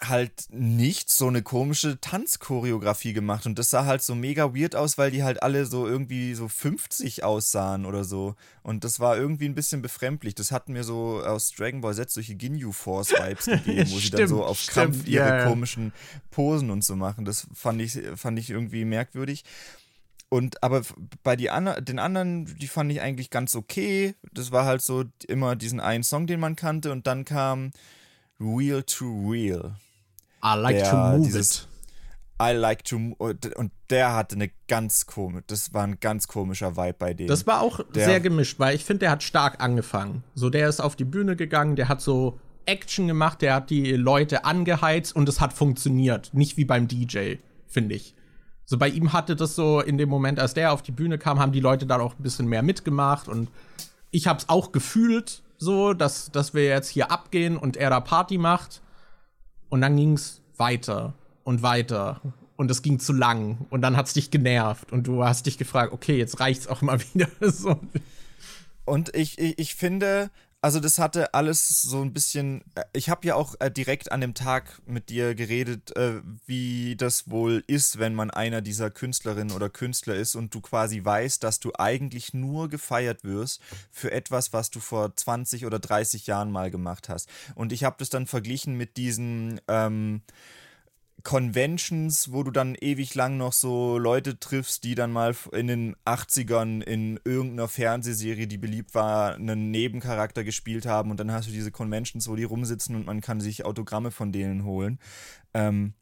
halt nicht so eine komische Tanzchoreografie gemacht und das sah halt so mega weird aus, weil die halt alle so irgendwie so 50 aussahen oder so und das war irgendwie ein bisschen befremdlich. Das hat mir so aus Dragon Ball Z solche Ginyu Force Vibes gegeben, wo sie dann so auf stimmt, Krampf ihre yeah. komischen Posen und so machen. Das fand ich fand ich irgendwie merkwürdig. Und aber bei die an, den anderen, die fand ich eigentlich ganz okay. Das war halt so immer diesen einen Song, den man kannte und dann kam Real to Real.
I like der, to move dieses, it.
I like to und der hatte eine ganz komische, das war ein ganz komischer Vibe bei dem.
Das war auch der, sehr gemischt, weil ich finde, der hat stark angefangen. So, der ist auf die Bühne gegangen, der hat so Action gemacht, der hat die Leute angeheizt und es hat funktioniert. Nicht wie beim DJ, finde ich. So bei ihm hatte das so in dem Moment, als der auf die Bühne kam, haben die Leute da auch ein bisschen mehr mitgemacht und ich habe es auch gefühlt, so, dass, dass wir jetzt hier abgehen und er da Party macht. Und dann ging es weiter und weiter. Und es ging zu lang. Und dann hat es dich genervt. Und du hast dich gefragt, okay, jetzt reicht's auch mal wieder. so.
Und ich, ich, ich finde, also das hatte alles so ein bisschen. Äh, ich habe ja auch äh, direkt an dem Tag mit dir geredet, äh, wie das wohl ist, wenn man einer dieser Künstlerinnen oder Künstler ist und du quasi weißt, dass du eigentlich nur gefeiert wirst für etwas, was du vor 20 oder 30 Jahren mal gemacht hast. Und ich habe das dann verglichen mit diesen. Ähm, Conventions, wo du dann ewig lang noch so Leute triffst, die dann mal in den 80ern in irgendeiner Fernsehserie, die beliebt war, einen Nebencharakter gespielt haben und dann hast du diese Conventions, wo die rumsitzen und man kann sich Autogramme von denen holen. Ähm,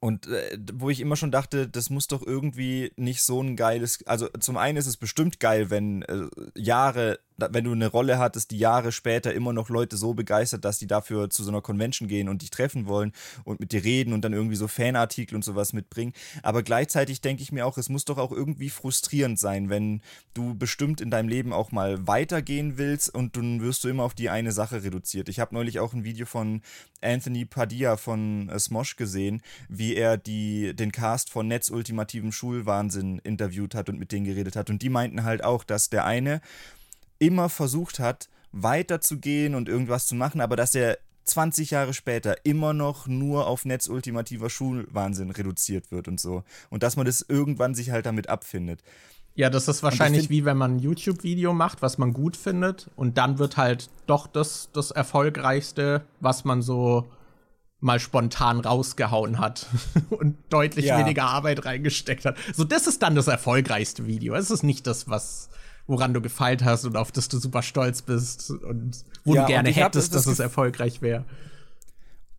und äh, wo ich immer schon dachte, das muss doch irgendwie nicht so ein geiles. Also zum einen ist es bestimmt geil, wenn äh, Jahre wenn du eine Rolle hattest, die Jahre später immer noch Leute so begeistert, dass die dafür zu so einer Convention gehen und dich treffen wollen und mit dir reden und dann irgendwie so Fanartikel und sowas mitbringen. Aber gleichzeitig denke ich mir auch, es muss doch auch irgendwie frustrierend sein, wenn du bestimmt in deinem Leben auch mal weitergehen willst und dann wirst du immer auf die eine Sache reduziert. Ich habe neulich auch ein Video von Anthony Padilla von äh, Smosh gesehen, wie er die, den Cast von Netz Ultimativem Schulwahnsinn interviewt hat und mit denen geredet hat. Und die meinten halt auch, dass der eine immer versucht hat, weiterzugehen und irgendwas zu machen, aber dass er 20 Jahre später immer noch nur auf netzultimativer Schulwahnsinn reduziert wird und so. Und dass man das irgendwann sich halt damit abfindet.
Ja, das ist wahrscheinlich wie wenn man ein YouTube-Video macht, was man gut findet, und dann wird halt doch das, das Erfolgreichste, was man so mal spontan rausgehauen hat und deutlich ja. weniger Arbeit reingesteckt hat. So, das ist dann das erfolgreichste Video. Es ist nicht das, was, woran du gefeilt hast und auf das du super stolz bist und wo ja, du gerne hättest, das dass es erfolgreich wäre.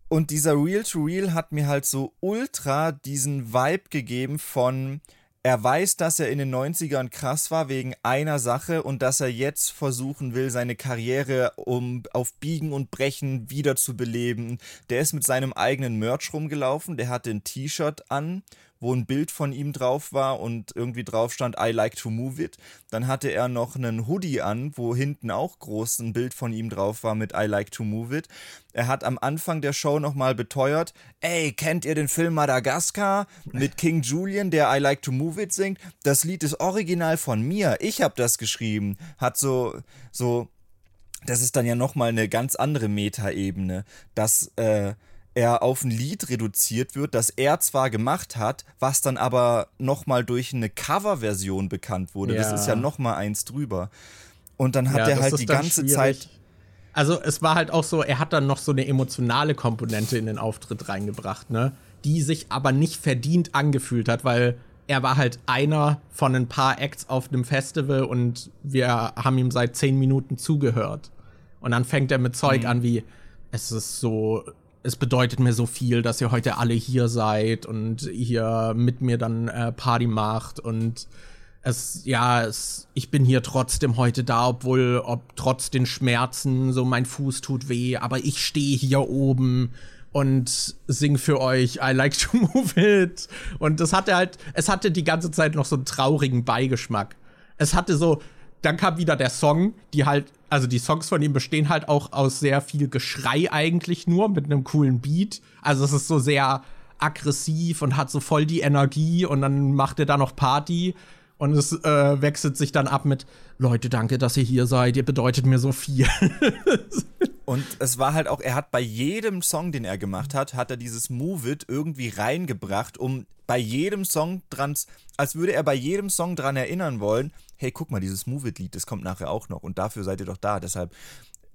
Und dieser Real-to-Real hat mir halt so ultra diesen Vibe gegeben von, er weiß, dass er in den 90ern krass war wegen einer Sache und dass er jetzt versuchen will, seine Karriere um auf Biegen und Brechen wiederzubeleben. Der ist mit seinem eigenen Merch rumgelaufen, der hatte ein T-Shirt an, wo ein Bild von ihm drauf war und irgendwie drauf stand, I like to move it. Dann hatte er noch einen Hoodie an, wo hinten auch groß ein Bild von ihm drauf war mit I like to move it. Er hat am Anfang der Show nochmal beteuert, ey, kennt ihr den Film Madagascar mit King Julian, der I like to move it singt? Das Lied ist original von mir. Ich habe das geschrieben. Hat so, so, das ist dann ja nochmal eine ganz andere Metaebene, dass, äh, er auf ein Lied reduziert wird, das er zwar gemacht hat, was dann aber nochmal durch eine Coverversion bekannt wurde. Ja. Das ist ja nochmal eins drüber. Und dann hat ja, er halt die ganze schwierig. Zeit.
Also es war halt auch so, er hat dann noch so eine emotionale Komponente in den Auftritt reingebracht, ne? Die sich aber nicht verdient angefühlt hat, weil er war halt einer von ein paar Acts auf einem Festival und wir haben ihm seit zehn Minuten zugehört. Und dann fängt er mit Zeug mhm. an wie, es ist so es bedeutet mir so viel, dass ihr heute alle hier seid und hier mit mir dann äh, Party macht und es, ja, es, ich bin hier trotzdem heute da, obwohl, ob trotz den Schmerzen, so mein Fuß tut weh, aber ich stehe hier oben und sing für euch I like to move it. Und das hatte halt, es hatte die ganze Zeit noch so einen traurigen Beigeschmack. Es hatte so, dann kam wieder der Song, die halt, also die Songs von ihm bestehen halt auch aus sehr viel Geschrei eigentlich nur mit einem coolen Beat. Also es ist so sehr aggressiv und hat so voll die Energie und dann macht er da noch Party und es äh, wechselt sich dann ab mit Leute, danke, dass ihr hier seid, ihr bedeutet mir so viel.
und es war halt auch, er hat bei jedem Song, den er gemacht hat, hat er dieses Move It irgendwie reingebracht, um bei jedem Song dran, als würde er bei jedem Song dran erinnern wollen, hey, guck mal, dieses Move It-Lied, das kommt nachher auch noch und dafür seid ihr doch da. Deshalb,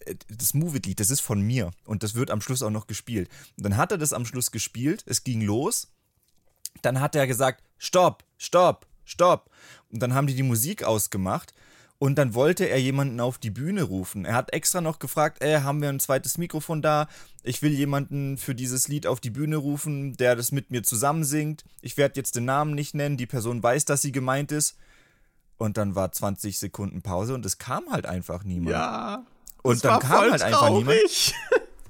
äh, das Move It-Lied, das ist von mir und das wird am Schluss auch noch gespielt. Und dann hat er das am Schluss gespielt, es ging los. Dann hat er gesagt, stopp, stopp, stopp. Und dann haben die die Musik ausgemacht und dann wollte er jemanden auf die Bühne rufen. Er hat extra noch gefragt, ey, haben wir ein zweites Mikrofon da? Ich will jemanden für dieses Lied auf die Bühne rufen, der das mit mir zusammen singt. Ich werde jetzt den Namen nicht nennen, die Person weiß, dass sie gemeint ist. Und dann war 20 Sekunden Pause und es kam halt einfach niemand.
Ja.
Und dann kam halt traurig. einfach niemand.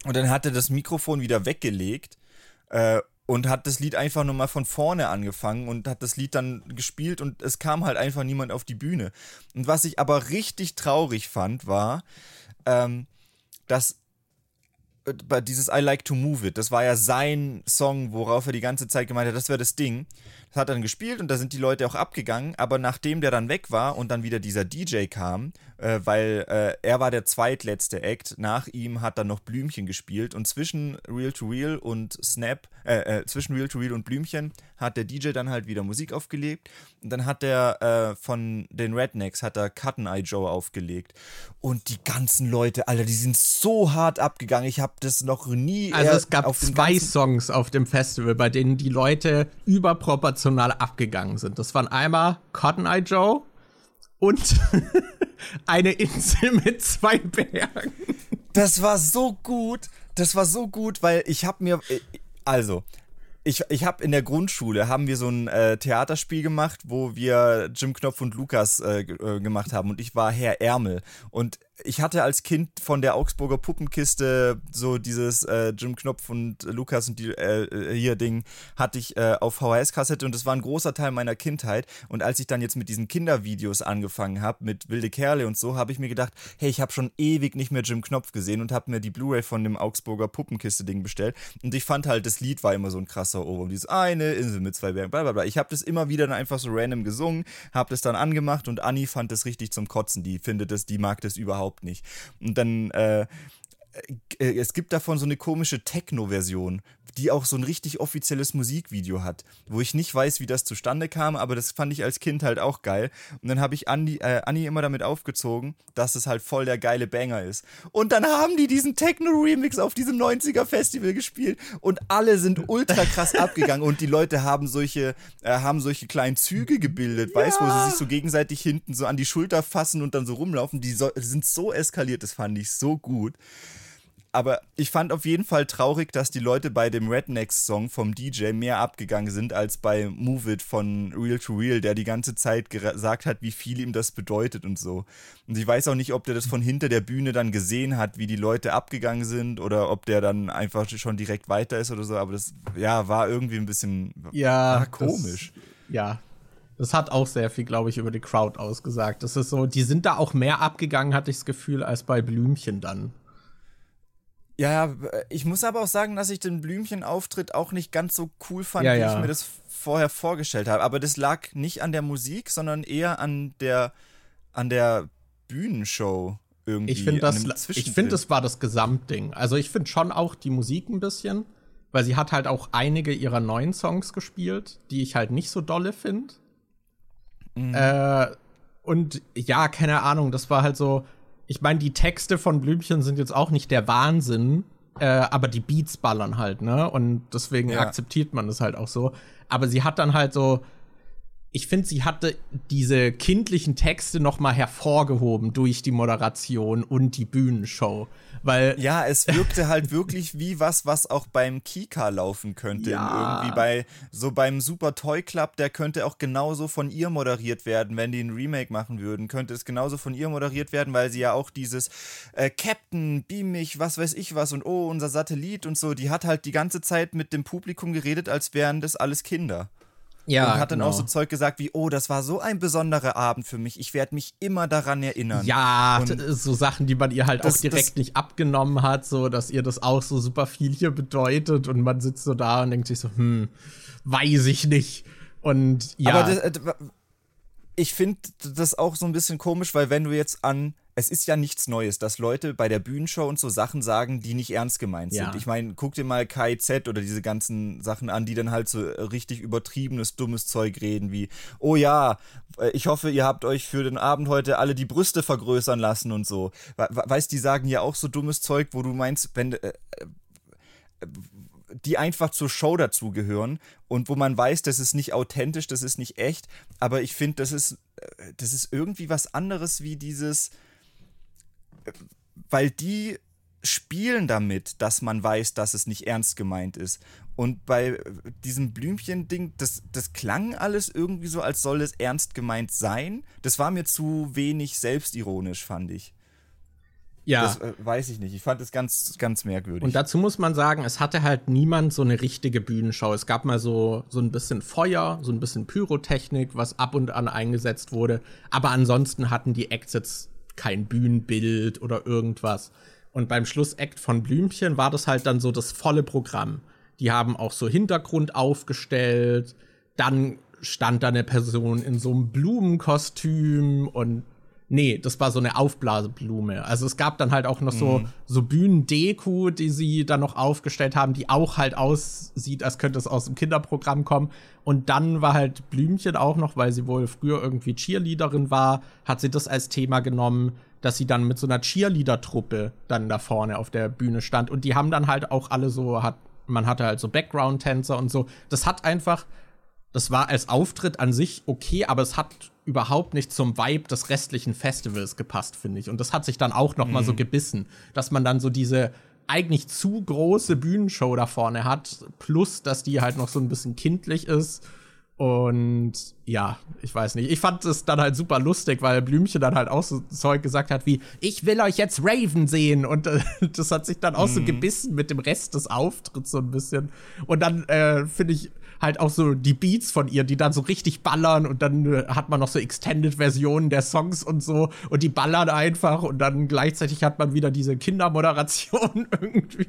Und dann hat er das Mikrofon wieder weggelegt äh, und hat das Lied einfach nochmal von vorne angefangen und hat das Lied dann gespielt und es kam halt einfach niemand auf die Bühne. Und was ich aber richtig traurig fand, war, ähm, dass äh, dieses I Like to Move It, das war ja sein Song, worauf er die ganze Zeit gemeint hat, das wäre das Ding. Das hat er dann gespielt und da sind die Leute auch abgegangen, aber nachdem der dann weg war und dann wieder dieser DJ kam, äh, weil äh, er war der zweitletzte Act, nach ihm hat dann noch Blümchen gespielt und zwischen Real to Real und Snap, äh, äh zwischen Real to Real und Blümchen hat der DJ dann halt wieder Musik aufgelegt und dann hat der äh, von den Rednecks hat er Cotton Eye Joe aufgelegt und die ganzen Leute, Alter, die sind so hart abgegangen, ich habe das noch nie
Also es gab zwei Songs auf dem Festival, bei denen die Leute überproportional emotional abgegangen sind. Das waren einmal Cotton Eye Joe und eine Insel mit zwei Bergen.
Das war so gut. Das war so gut, weil ich habe mir also ich, ich habe in der Grundschule haben wir so ein äh, Theaterspiel gemacht, wo wir Jim Knopf und Lukas äh, äh, gemacht haben und ich war Herr Ärmel und ich hatte als Kind von der Augsburger Puppenkiste so dieses äh, Jim Knopf und Lukas und die äh, hier Ding hatte ich äh, auf VHS-Kassette und das war ein großer Teil meiner Kindheit. Und als ich dann jetzt mit diesen Kindervideos angefangen habe, mit Wilde Kerle und so, habe ich mir gedacht, hey, ich habe schon ewig nicht mehr Jim Knopf gesehen und habe mir die Blu-ray von dem Augsburger Puppenkiste-Ding bestellt. Und ich fand halt, das Lied war immer so ein krasser Ohrwurm. Dieses eine Insel mit zwei Bergen, bla bla bla. Ich habe das immer wieder dann einfach so random gesungen, habe das dann angemacht und Anni fand das richtig zum Kotzen. Die findet das, die mag das überhaupt überhaupt nicht. Und dann äh, es gibt davon so eine komische Techno-Version, die auch so ein richtig offizielles Musikvideo hat, wo ich nicht weiß, wie das zustande kam, aber das fand ich als Kind halt auch geil. Und dann habe ich Andi, äh, Anni immer damit aufgezogen, dass es halt voll der geile Banger ist. Und dann haben die diesen Techno-Remix auf diesem 90er-Festival gespielt und alle sind ultra krass abgegangen und die Leute haben solche, äh, haben solche kleinen Züge gebildet, ja. weißt du, wo sie sich so gegenseitig hinten so an die Schulter fassen und dann so rumlaufen. Die, so, die sind so eskaliert, das fand ich so gut. Aber ich fand auf jeden Fall traurig, dass die Leute bei dem Rednecks-Song vom DJ mehr abgegangen sind als bei Move It von Real to Real, der die ganze Zeit gesagt hat, wie viel ihm das bedeutet und so. Und ich weiß auch nicht, ob der das von hinter der Bühne dann gesehen hat, wie die Leute abgegangen sind oder ob der dann einfach schon direkt weiter ist oder so. Aber das, ja, war irgendwie ein bisschen
ja,
komisch.
Das, ja, das hat auch sehr viel, glaube ich, über die Crowd ausgesagt. Das ist so, die sind da auch mehr abgegangen, hatte ich das Gefühl, als bei Blümchen dann.
Ja, ich muss aber auch sagen, dass ich den Blümchen-Auftritt auch nicht ganz so cool fand,
ja,
wie
ja.
ich mir das vorher vorgestellt habe. Aber das lag nicht an der Musik, sondern eher an der, an der Bühnenshow irgendwie.
Ich finde, das, ich finde, das war das Gesamtding. Also ich finde schon auch die Musik ein bisschen, weil sie hat halt auch einige ihrer neuen Songs gespielt, die ich halt nicht so dolle finde. Mhm. Äh, und ja, keine Ahnung, das war halt so. Ich meine, die Texte von Blümchen sind jetzt auch nicht der Wahnsinn, äh, aber die Beats ballern halt, ne? Und deswegen ja. akzeptiert man das halt auch so. Aber sie hat dann halt so, ich finde, sie hatte diese kindlichen Texte noch mal hervorgehoben durch die Moderation und die Bühnenshow, weil
ja, es wirkte halt wirklich wie was, was auch beim Kika laufen könnte,
Ja.
irgendwie bei so beim Super Toy Club, der könnte auch genauso von ihr moderiert werden, wenn die ein Remake machen würden, könnte es genauso von ihr moderiert werden, weil sie ja auch dieses äh, Captain, beam mich, was weiß ich was und oh, unser Satellit und so, die hat halt die ganze Zeit mit dem Publikum geredet, als wären das alles Kinder.
Ja,
und hat dann
genau.
auch so Zeug gesagt wie, oh, das war so ein besonderer Abend für mich. Ich werde mich immer daran erinnern.
Ja,
Und
t- so Sachen, die man ihr halt
das-
auch direkt
das-
nicht abgenommen hat, so dass ihr das auch so super viel hier bedeutet und man sitzt so da und denkt sich so, hm, weiß ich nicht. Und ja,
Aber das, äh, ich finde das auch so ein bisschen komisch, weil wenn du jetzt an, es ist ja nichts Neues, dass Leute bei der Bühnenshow und so Sachen sagen, die nicht ernst gemeint sind.
Ja.
Ich meine, guck dir mal KIZ oder diese ganzen Sachen an, die dann halt so richtig übertriebenes, dummes Zeug reden, wie, oh ja, äh, ich hoffe, ihr habt euch für den Abend heute alle die Brüste vergrößern lassen und so. We- we- Weißt, die sagen ja auch so dummes Zeug, wo du meinst, wenn, äh, die einfach zur Show dazugehören und wo man weiß, das ist nicht authentisch, das ist nicht echt, aber ich finde, das ist, äh, das ist irgendwie was anderes wie dieses, äh, weil die spielen damit, dass man weiß, dass es nicht ernst gemeint ist. Und bei diesem Blümchen-Ding, das, das klang alles irgendwie so, als soll es ernst gemeint sein. Das war mir zu wenig selbstironisch, fand ich.
ja.
Das äh, weiß ich nicht. Ich fand es ganz, ganz merkwürdig.
Und dazu muss man sagen, es hatte halt niemand so eine richtige Bühnenshow. Es gab mal so, so ein bisschen Feuer, so ein bisschen Pyrotechnik, was ab und an eingesetzt wurde. Aber ansonsten hatten die jetzt kein Bühnenbild oder irgendwas. Und beim Schlussakt von Blümchen war das halt dann so das volle Programm. Die haben auch so Hintergrund aufgestellt. Dann stand da eine Person in so einem Blumenkostüm und Nee, das war so eine Aufblaseblume. Also es gab dann halt auch noch so, so Bühnendeko, die sie dann noch aufgestellt haben, die auch halt aussieht, als könnte es aus dem Kinderprogramm kommen. Und dann war halt Blümchen auch noch, weil sie wohl früher irgendwie Cheerleaderin war, hat sie das als Thema genommen, dass sie dann mit so einer Cheerleader-Truppe dann da vorne auf der Bühne stand. Und die haben dann halt auch alle so, hat, man hatte halt so Background-Tänzer und so. Das hat einfach, das war als Auftritt an sich okay, aber es hat überhaupt nicht zum Vibe des restlichen Festivals gepasst, finde ich. Und das hat sich dann auch noch mal so gebissen, dass man dann so diese eigentlich zu große Bühnenshow da vorne hat, plus dass die halt noch so ein bisschen kindlich ist. Und ja, ich weiß nicht. Ich fand es dann halt super lustig, weil Blümchen dann halt auch so Zeug gesagt hat wie, ich will euch jetzt Raven sehen. Und äh, das hat sich dann auch so gebissen mit dem Rest des Auftritts so ein bisschen. Und dann äh, finde ich halt auch so die Beats von ihr, die dann so richtig ballern und dann äh, hat man noch so Extended-Versionen der Songs und so und die ballern einfach und dann gleichzeitig hat man wieder diese Kindermoderation irgendwie.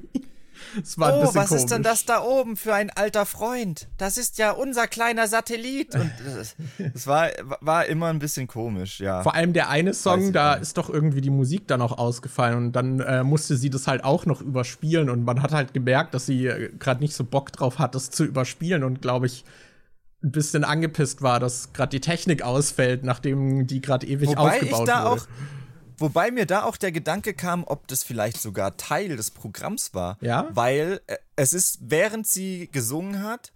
Es war ein
Oh, was ist denn
komisch.
das da oben für ein alter Freund? Das ist ja unser kleiner Satellit. Und das, das war, war immer ein bisschen komisch, ja.
Vor allem der eine Song,
ich
da
nicht.
ist doch irgendwie die Musik dann auch ausgefallen und dann äh, musste sie das halt auch noch überspielen und man hat halt gemerkt, dass sie äh, gerade nicht so Bock drauf hat, das zu überspielen und glaube ich ein bisschen angepisst war, dass gerade die Technik ausfällt, nachdem die gerade ewig
Wobei ich
aufgebaut
da
wurde.
auch, wobei mir da auch der Gedanke kam, ob das vielleicht sogar Teil des Programms war.
Ja?
Weil äh, es ist, während sie gesungen hat,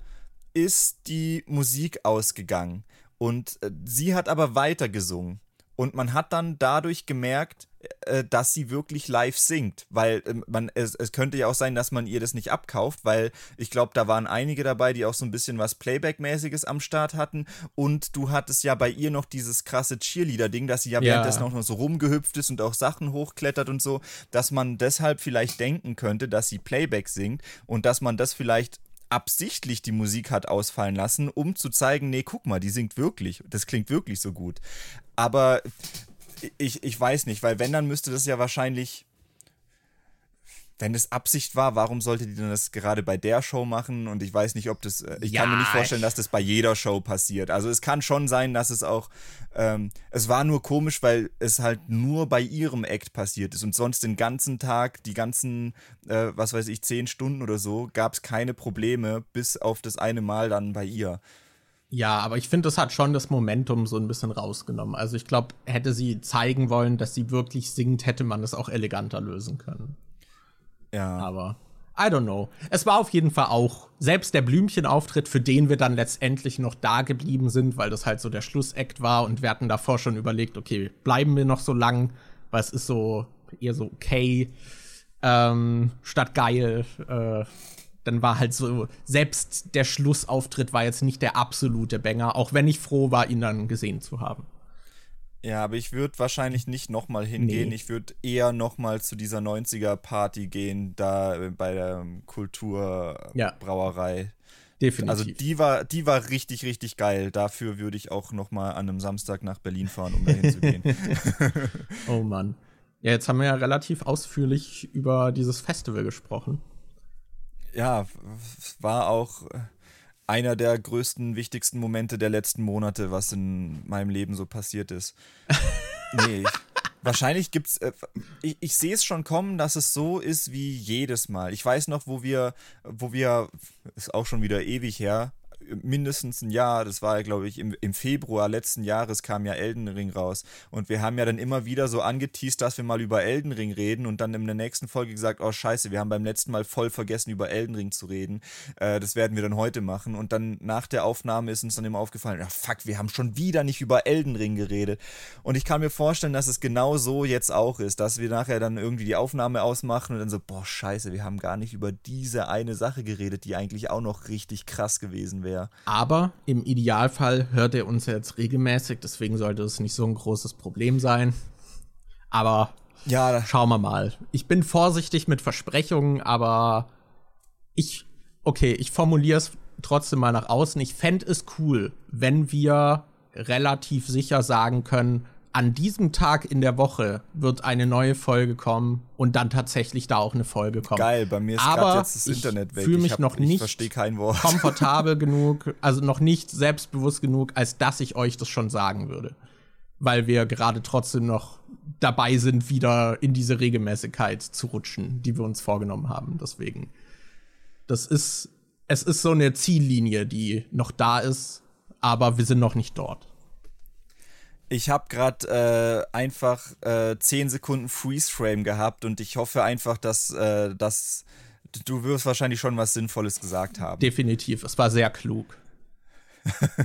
ist die Musik ausgegangen. Und äh, sie hat aber weiter gesungen. Und man hat dann dadurch gemerkt, äh, dass sie wirklich live singt. Weil äh, man, es, es könnte ja auch sein, dass man ihr das nicht abkauft, weil ich glaube, da waren einige dabei, die auch so ein bisschen was Playback-mäßiges am Start hatten. Und du hattest ja bei ihr noch dieses krasse Cheerleader-Ding, dass sie ja, ja. währenddessen auch noch so rumgehüpft ist und auch Sachen hochklettert und so, dass man deshalb vielleicht denken könnte, dass sie Playback singt und dass man das vielleicht absichtlich die Musik hat ausfallen lassen, um zu zeigen, nee, guck mal, die singt wirklich. Das klingt wirklich so gut. Aber ich, ich weiß nicht, weil wenn, dann müsste das ja wahrscheinlich wenn es Absicht war, warum sollte die denn das gerade bei der Show machen? Und ich weiß nicht, ob das. Äh, ich ja, kann mir nicht vorstellen, dass das bei jeder Show passiert. Also es kann schon sein, dass es auch. Ähm, es war nur komisch, weil es halt nur bei ihrem Act passiert ist und sonst den ganzen Tag, die ganzen, äh, was weiß ich, zehn Stunden oder so, gab es keine Probleme, bis auf das eine Mal dann bei ihr.
Ja, aber ich finde, das hat schon das Momentum so ein bisschen rausgenommen. Also ich glaube, hätte sie zeigen wollen, dass sie wirklich singt, hätte man das auch eleganter lösen können. Ja. Aber I don't know. Es war auf jeden Fall auch selbst der Blümchenauftritt, für den wir dann letztendlich noch da geblieben sind, weil das halt so der Schlussakt war und wir hatten davor schon überlegt, okay, bleiben wir noch so lang, weil es ist so eher so okay ähm, statt geil. Äh, dann war halt so, selbst der Schlussauftritt war jetzt nicht der absolute Banger, auch wenn ich froh war, ihn dann gesehen zu haben.
Ja, aber ich würde wahrscheinlich nicht nochmal hingehen. Nee. Ich würde eher nochmal zu dieser 90er-Party gehen, da äh, bei der Kulturbrauerei. Ja. Definitiv. Also die war, die war richtig, richtig geil. Dafür würde ich auch nochmal an einem Samstag nach Berlin fahren, um dahin zu gehen.
oh Mann. Ja, jetzt haben wir ja relativ ausführlich über dieses Festival gesprochen.
Ja, war auch äh, einer der größten, wichtigsten Momente der letzten Monate, was in meinem Leben so passiert ist. nee, wahrscheinlich gibt's. Äh, ich, ich sehe es schon kommen, dass es so ist wie jedes Mal. Ich weiß noch, wo wir, wo wir, ist auch schon wieder ewig her, mindestens ein Jahr, das war ja, glaube ich, im, im Februar letzten Jahres kam ja Elden Ring raus. Und wir haben ja dann immer wieder so angeteased, dass wir mal über Elden Ring reden und dann in der nächsten Folge gesagt, oh scheiße, wir haben beim letzten Mal voll vergessen, über Elden Ring zu reden. Äh, das werden wir dann heute machen. Und dann nach der Aufnahme ist uns dann immer aufgefallen, ach fuck, wir haben schon wieder nicht über Elden Ring geredet. Und ich kann mir vorstellen, dass es genau so jetzt auch ist, dass wir nachher dann irgendwie die Aufnahme ausmachen und dann so, boah scheiße, wir haben gar nicht über diese eine Sache geredet, die eigentlich auch noch richtig krass gewesen wäre wäre.
Aber im Idealfall hört er uns jetzt regelmäßig, deswegen sollte es nicht so ein großes Problem sein. Aber ja, schauen wir mal. Ich bin vorsichtig mit Versprechungen, aber ich, okay, ich formuliere es trotzdem mal nach außen. Ich fände es cool, wenn wir relativ sicher sagen können, an diesem Tag in der Woche wird eine neue Folge kommen und dann tatsächlich da auch eine Folge kommen.
Geil, bei mir ist gerade jetzt das Internet weg.
Ich fühle mich noch nicht komfortabel genug, also noch nicht selbstbewusst genug, als dass ich euch das schon sagen würde. Weil wir gerade trotzdem noch dabei sind, wieder in diese Regelmäßigkeit zu rutschen, die wir uns vorgenommen haben. Deswegen, das ist, es ist so eine Ziellinie, die noch da ist, aber wir sind noch nicht dort.
Ich habe gerade äh, einfach äh, 10 Sekunden Freeze-Frame gehabt und ich hoffe einfach, dass, äh, dass du wirst wahrscheinlich schon was Sinnvolles gesagt haben.
Definitiv, es war sehr klug.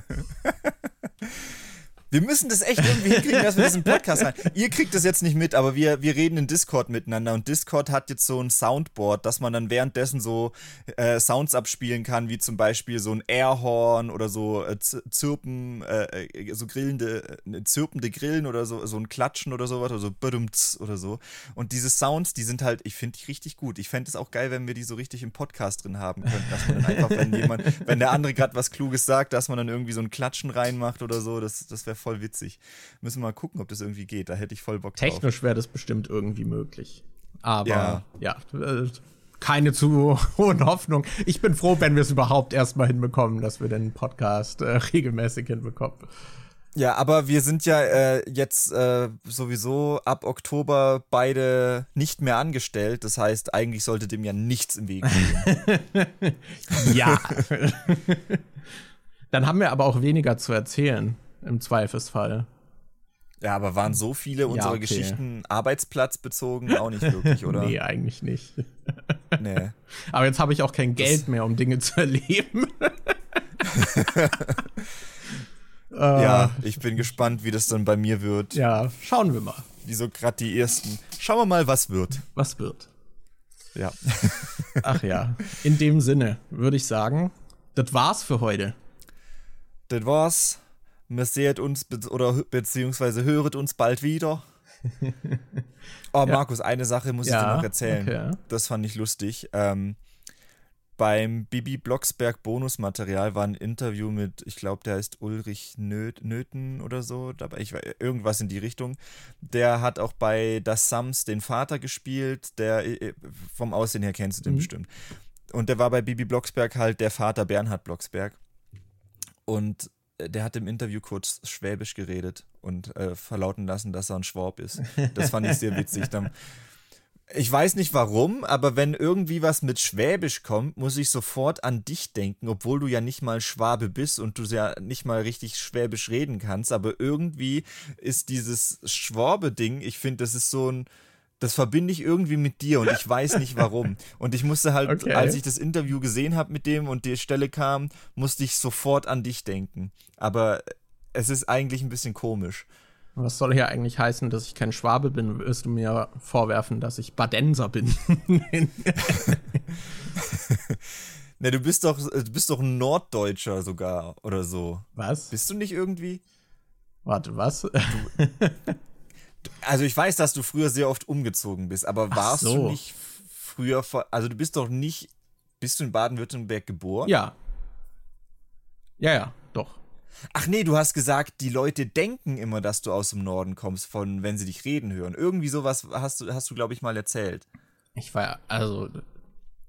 Wir müssen das echt irgendwie hinkriegen, dass wir diesen Podcast haben. Ihr kriegt das jetzt nicht mit, aber wir, wir reden in Discord miteinander und Discord hat jetzt so ein Soundboard, dass man dann währenddessen so äh, Sounds abspielen kann, wie zum Beispiel so ein Airhorn oder so äh, Zirpen, äh, äh, so grillende, äh, zirpende Grillen oder so, so ein Klatschen oder sowas oder so oder so. Und diese Sounds, die sind halt, ich finde die richtig gut. Ich fände es auch geil, wenn wir die so richtig im Podcast drin haben könnten, dass man dann einfach, wenn jemand, wenn der andere gerade was Kluges sagt, dass man dann irgendwie so ein Klatschen reinmacht oder so, das, das wäre voll witzig. Müssen wir mal gucken, ob das irgendwie geht. Da hätte ich voll Bock
drauf. Technisch wäre das bestimmt irgendwie möglich. Aber ja, ja äh, keine zu hohen Hoffnungen. Ich bin froh, wenn wir es überhaupt erstmal hinbekommen, dass wir den Podcast äh, regelmäßig hinbekommen.
Ja, aber wir sind ja äh, jetzt äh, sowieso ab Oktober beide nicht mehr angestellt. Das heißt, eigentlich sollte dem ja nichts im Weg
stehen. ja. Dann haben wir aber auch weniger zu erzählen im Zweifelsfall.
Ja, aber waren so viele unserer ja, okay. Geschichten arbeitsplatzbezogen auch nicht wirklich, oder?
nee, eigentlich nicht. nee. Aber jetzt habe ich auch kein Geld das mehr, um Dinge zu erleben.
ja, ich bin gespannt, wie das dann bei mir wird.
Ja, schauen wir mal.
wie so gerade die ersten. Schauen wir mal, was wird.
Was wird?
Ja.
Ach ja. In dem Sinne würde ich sagen, das war's für heute.
Das war's. Wir seht uns be oder beziehungsweise höret uns bald wieder. Oh, Markus, eine Sache muss
Ja,
ich dir noch erzählen.
okay.
Das fand ich lustig. Ähm, beim Bibi Blocksberg Bonusmaterial war ein Interview mit, ich glaube, der heißt Ulrich Nöth, Nöthen oder so, dabei ich, wei- irgendwas in die Richtung. Der hat auch bei Das Sams den Vater gespielt, der äh, vom Aussehen her kennst du den
Mhm.
bestimmt. Und der war bei Bibi Blocksberg halt der Vater Bernhard Blocksberg. Und äh, der hat im Interview kurz Schwäbisch geredet und äh, verlauten lassen, dass er ein Schwab ist. Das fand ich sehr witzig. Dann, ich weiß nicht warum, aber wenn irgendwie was mit Schwäbisch kommt, muss ich sofort an dich denken, obwohl du ja nicht mal Schwabe bist und du ja nicht mal richtig Schwäbisch reden kannst. Aber irgendwie ist dieses Schwabe-Ding, ich finde, das ist so ein. Das verbinde ich irgendwie mit dir und ich weiß nicht warum. Und ich musste halt,
Okay.
als ich das Interview gesehen habe mit dem und die Stelle kam, musste ich sofort an dich denken. Aber es ist eigentlich ein bisschen komisch.
Was soll hier eigentlich heißen, dass ich kein Schwabe bin? Wirst du mir vorwerfen, dass ich Badenser bin?
Ne, du bist doch, du bist doch ein Norddeutscher sogar oder so.
was?
Bist du nicht irgendwie?
Warte, was?
Also ich weiß, dass du früher sehr oft umgezogen bist, aber
Ach
warst
so.
du nicht früher, also du bist doch nicht, bist du in Baden-Württemberg geboren?
ja. Ja, ja, doch.
Ach nee, du hast gesagt, die Leute denken immer, dass du aus dem Norden kommst, von wenn sie dich reden hören. Irgendwie sowas hast du, hast du glaube ich mal erzählt.
Ich war, also,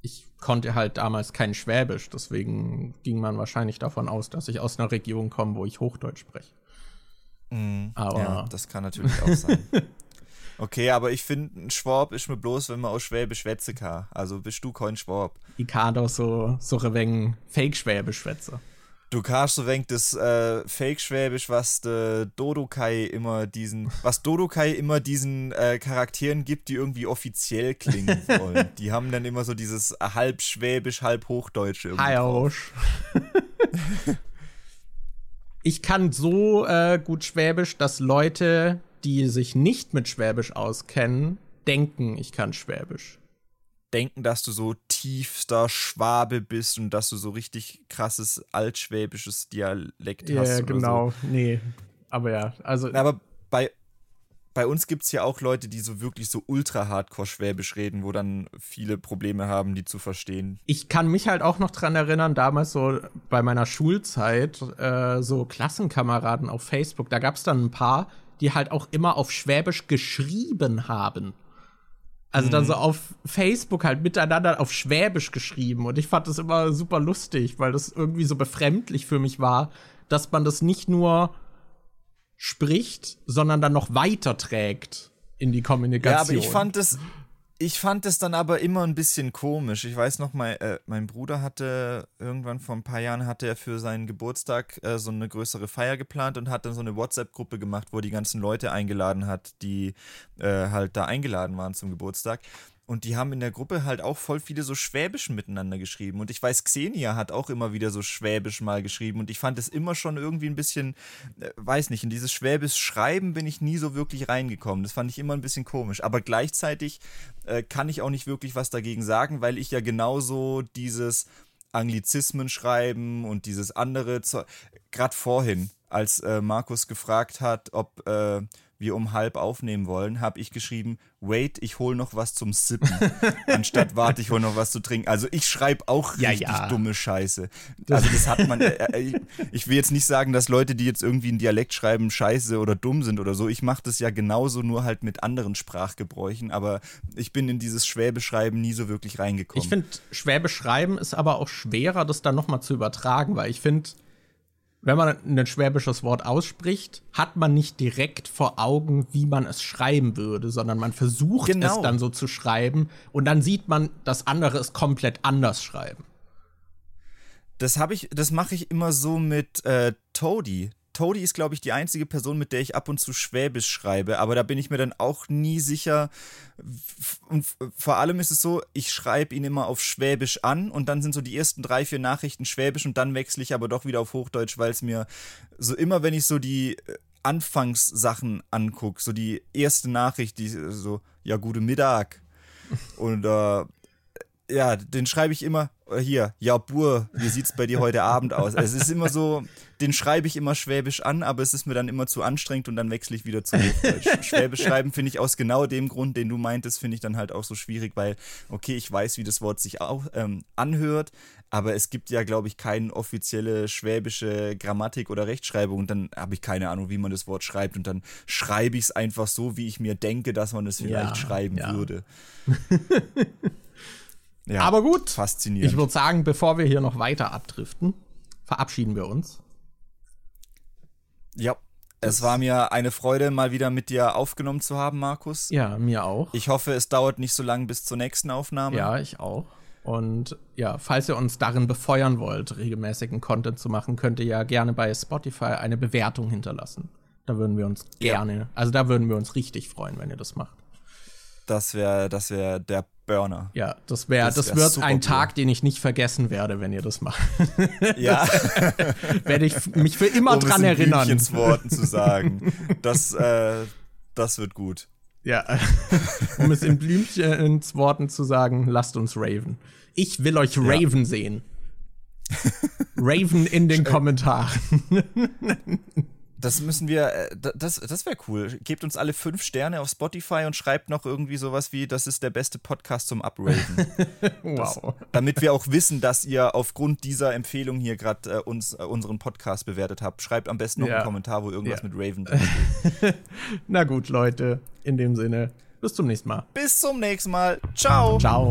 ich konnte halt damals kein Schwäbisch, deswegen ging man wahrscheinlich davon aus, dass ich aus einer Region komme, wo ich Hochdeutsch spreche. Aber
Ja, das kann natürlich auch sein. Okay, aber ich finde, ein Schwab ist mir bloß, wenn man aus Schwäbisch schwätze kann. Also bist du kein Schwab.
ich kann doch so, so ein Fake-Schwäbisch schwätze.
Du kannst so wenig das äh, Fake-Schwäbisch, was Dodokai immer diesen, was Dodokai immer diesen äh, Charakteren gibt, die irgendwie offiziell klingen wollen. die haben dann immer so dieses halb Schwäbisch, halb Hochdeutsch irgendwie.
Hi. ich kann so äh, gut Schwäbisch, dass Leute, die sich nicht mit Schwäbisch auskennen, denken, ich kann Schwäbisch.
Denken, dass du so tiefster Schwabe bist und dass du so richtig krasses altschwäbisches Dialekt
Ja,
hast. oder
genau. Nee. Aber ja, also
So. Aber bei, bei uns gibt es ja auch Leute, die so wirklich so ultra hardcore Schwäbisch reden, wo dann viele Probleme haben, die zu verstehen.
ich kann mich halt auch noch dran erinnern, damals so bei meiner Schulzeit, äh, so Klassenkameraden auf Facebook, da gab es dann ein paar, die halt auch immer auf Schwäbisch geschrieben haben. Also dann so auf Facebook halt miteinander auf Schwäbisch geschrieben. Und ich fand das immer super lustig, weil das irgendwie so befremdlich für mich war, dass man das nicht nur spricht, sondern dann noch weiterträgt in die Kommunikation.
Ja, aber ich fand es, ich fand es dann aber immer ein bisschen komisch. Ich weiß noch, mein, äh, mein Bruder hatte irgendwann vor ein paar Jahren hatte er für seinen Geburtstag äh, so eine größere Feier geplant und hat dann so eine WhatsApp-Gruppe gemacht, wo er die ganzen Leute eingeladen hat, die äh, halt da eingeladen waren zum Geburtstag. Und die haben in der Gruppe halt auch voll viele so Schwäbischen miteinander geschrieben. Und ich weiß, Xenia hat auch immer wieder so Schwäbisch mal geschrieben. Und ich fand es immer schon irgendwie ein bisschen, äh, weiß nicht, in dieses Schwäbisch Schreiben bin ich nie so wirklich reingekommen. Das fand ich immer ein bisschen komisch. Aber gleichzeitig äh, kann ich auch nicht wirklich was dagegen sagen, weil ich ja genauso dieses Anglizismen schreiben und dieses andere, gerade vorhin, als äh, Markus gefragt hat, ob äh, wir um halb aufnehmen wollen, habe ich geschrieben, wait, ich hol noch was zum Sippen, anstatt warte, ich hol noch was zu trinken. Also ich schreibe auch
Ja,
richtig
ja.
dumme Scheiße. Also das hat man, äh, äh, ich will jetzt nicht sagen, dass Leute, die jetzt irgendwie einen Dialekt schreiben, scheiße oder dumm sind oder so. Ich mache das ja genauso, nur halt mit anderen Sprachgebräuchen, aber ich bin in dieses Schwäbeschreiben nie so wirklich reingekommen.
Ich finde, Schwäbisch schreiben ist aber auch schwerer, das dann nochmal zu übertragen, weil ich finde, wenn man ein schwäbisches Wort ausspricht, hat man nicht direkt vor Augen, wie man es schreiben würde, sondern man versucht
Genau.
es dann so zu schreiben und dann sieht man, dass andere es komplett anders schreiben.
Das habe ich, das mache ich immer so mit äh, Toady. Toady ist, glaube ich, die einzige Person, mit der ich ab und zu Schwäbisch schreibe, aber da bin ich mir dann auch nie sicher. Und vor allem ist es so, ich schreibe ihn immer auf Schwäbisch an und dann sind so die ersten drei, vier Nachrichten Schwäbisch und dann wechsle ich aber doch wieder auf Hochdeutsch, weil es mir so immer, wenn ich so die äh, Anfangssachen angucke, so die erste Nachricht, die so, ja, gute Mittag. Und äh, ja, den schreibe ich immer äh, hier, ja, Bur, wie sieht's bei dir heute Abend aus? Also es ist immer so, den schreibe ich immer schwäbisch an, aber es ist mir dann immer zu anstrengend und dann wechsle ich wieder zu Hochdeutsch. schwäbisch schreiben finde ich aus genau dem Grund, den du meintest, finde ich dann halt auch so schwierig, weil, okay, ich weiß, wie das Wort sich auch ähm, anhört, aber es gibt ja, glaube ich, keine offizielle schwäbische Grammatik oder Rechtschreibung und dann habe ich keine Ahnung, wie man das Wort schreibt und dann schreibe ich es einfach so, wie ich mir denke, dass man es vielleicht ja, schreiben ja. würde.
Ja, Aber gut, faszinierend. Ich würde sagen, bevor wir hier noch weiter abdriften, verabschieden wir uns.
Ja, es war mir eine Freude, mal wieder mit dir aufgenommen zu haben, Markus.
Ja, mir auch.
Ich hoffe, es dauert nicht so lange bis zur nächsten Aufnahme.
Ja, ich auch. Und ja, falls ihr uns darin befeuern wollt, regelmäßigen Content zu machen, könnt ihr ja gerne bei Spotify eine Bewertung hinterlassen. Da würden wir uns gerne, ja. also da würden wir uns richtig freuen, wenn ihr das macht.
Das wäre das wär der Burner.
Ja, das wäre, das, das wird ein Tag, den ich nicht vergessen werde, wenn ihr das macht.
Ja.
werde ich mich für immer um dran es in erinnern.
Worten zu sagen. Das, äh, das wird gut.
Ja. um es in Blümchens Worten zu sagen, lasst uns raven. Ich will euch raven ja. sehen. Raven in den Kommentaren.
Das müssen wir, äh, das, das wäre cool. Gebt uns alle fünf Sterne auf Spotify und schreibt noch irgendwie sowas wie, das ist der beste Podcast zum Upraven. wow. Das, damit wir auch wissen, dass ihr aufgrund dieser Empfehlung hier gerade äh, uns äh, unseren Podcast bewertet habt. Schreibt am besten noch ja. einen Kommentar, wo irgendwas ja. mit Raven drin steht.
Na gut, Leute, in dem Sinne, bis zum nächsten Mal.
Bis zum nächsten Mal. Ciao.
Ciao.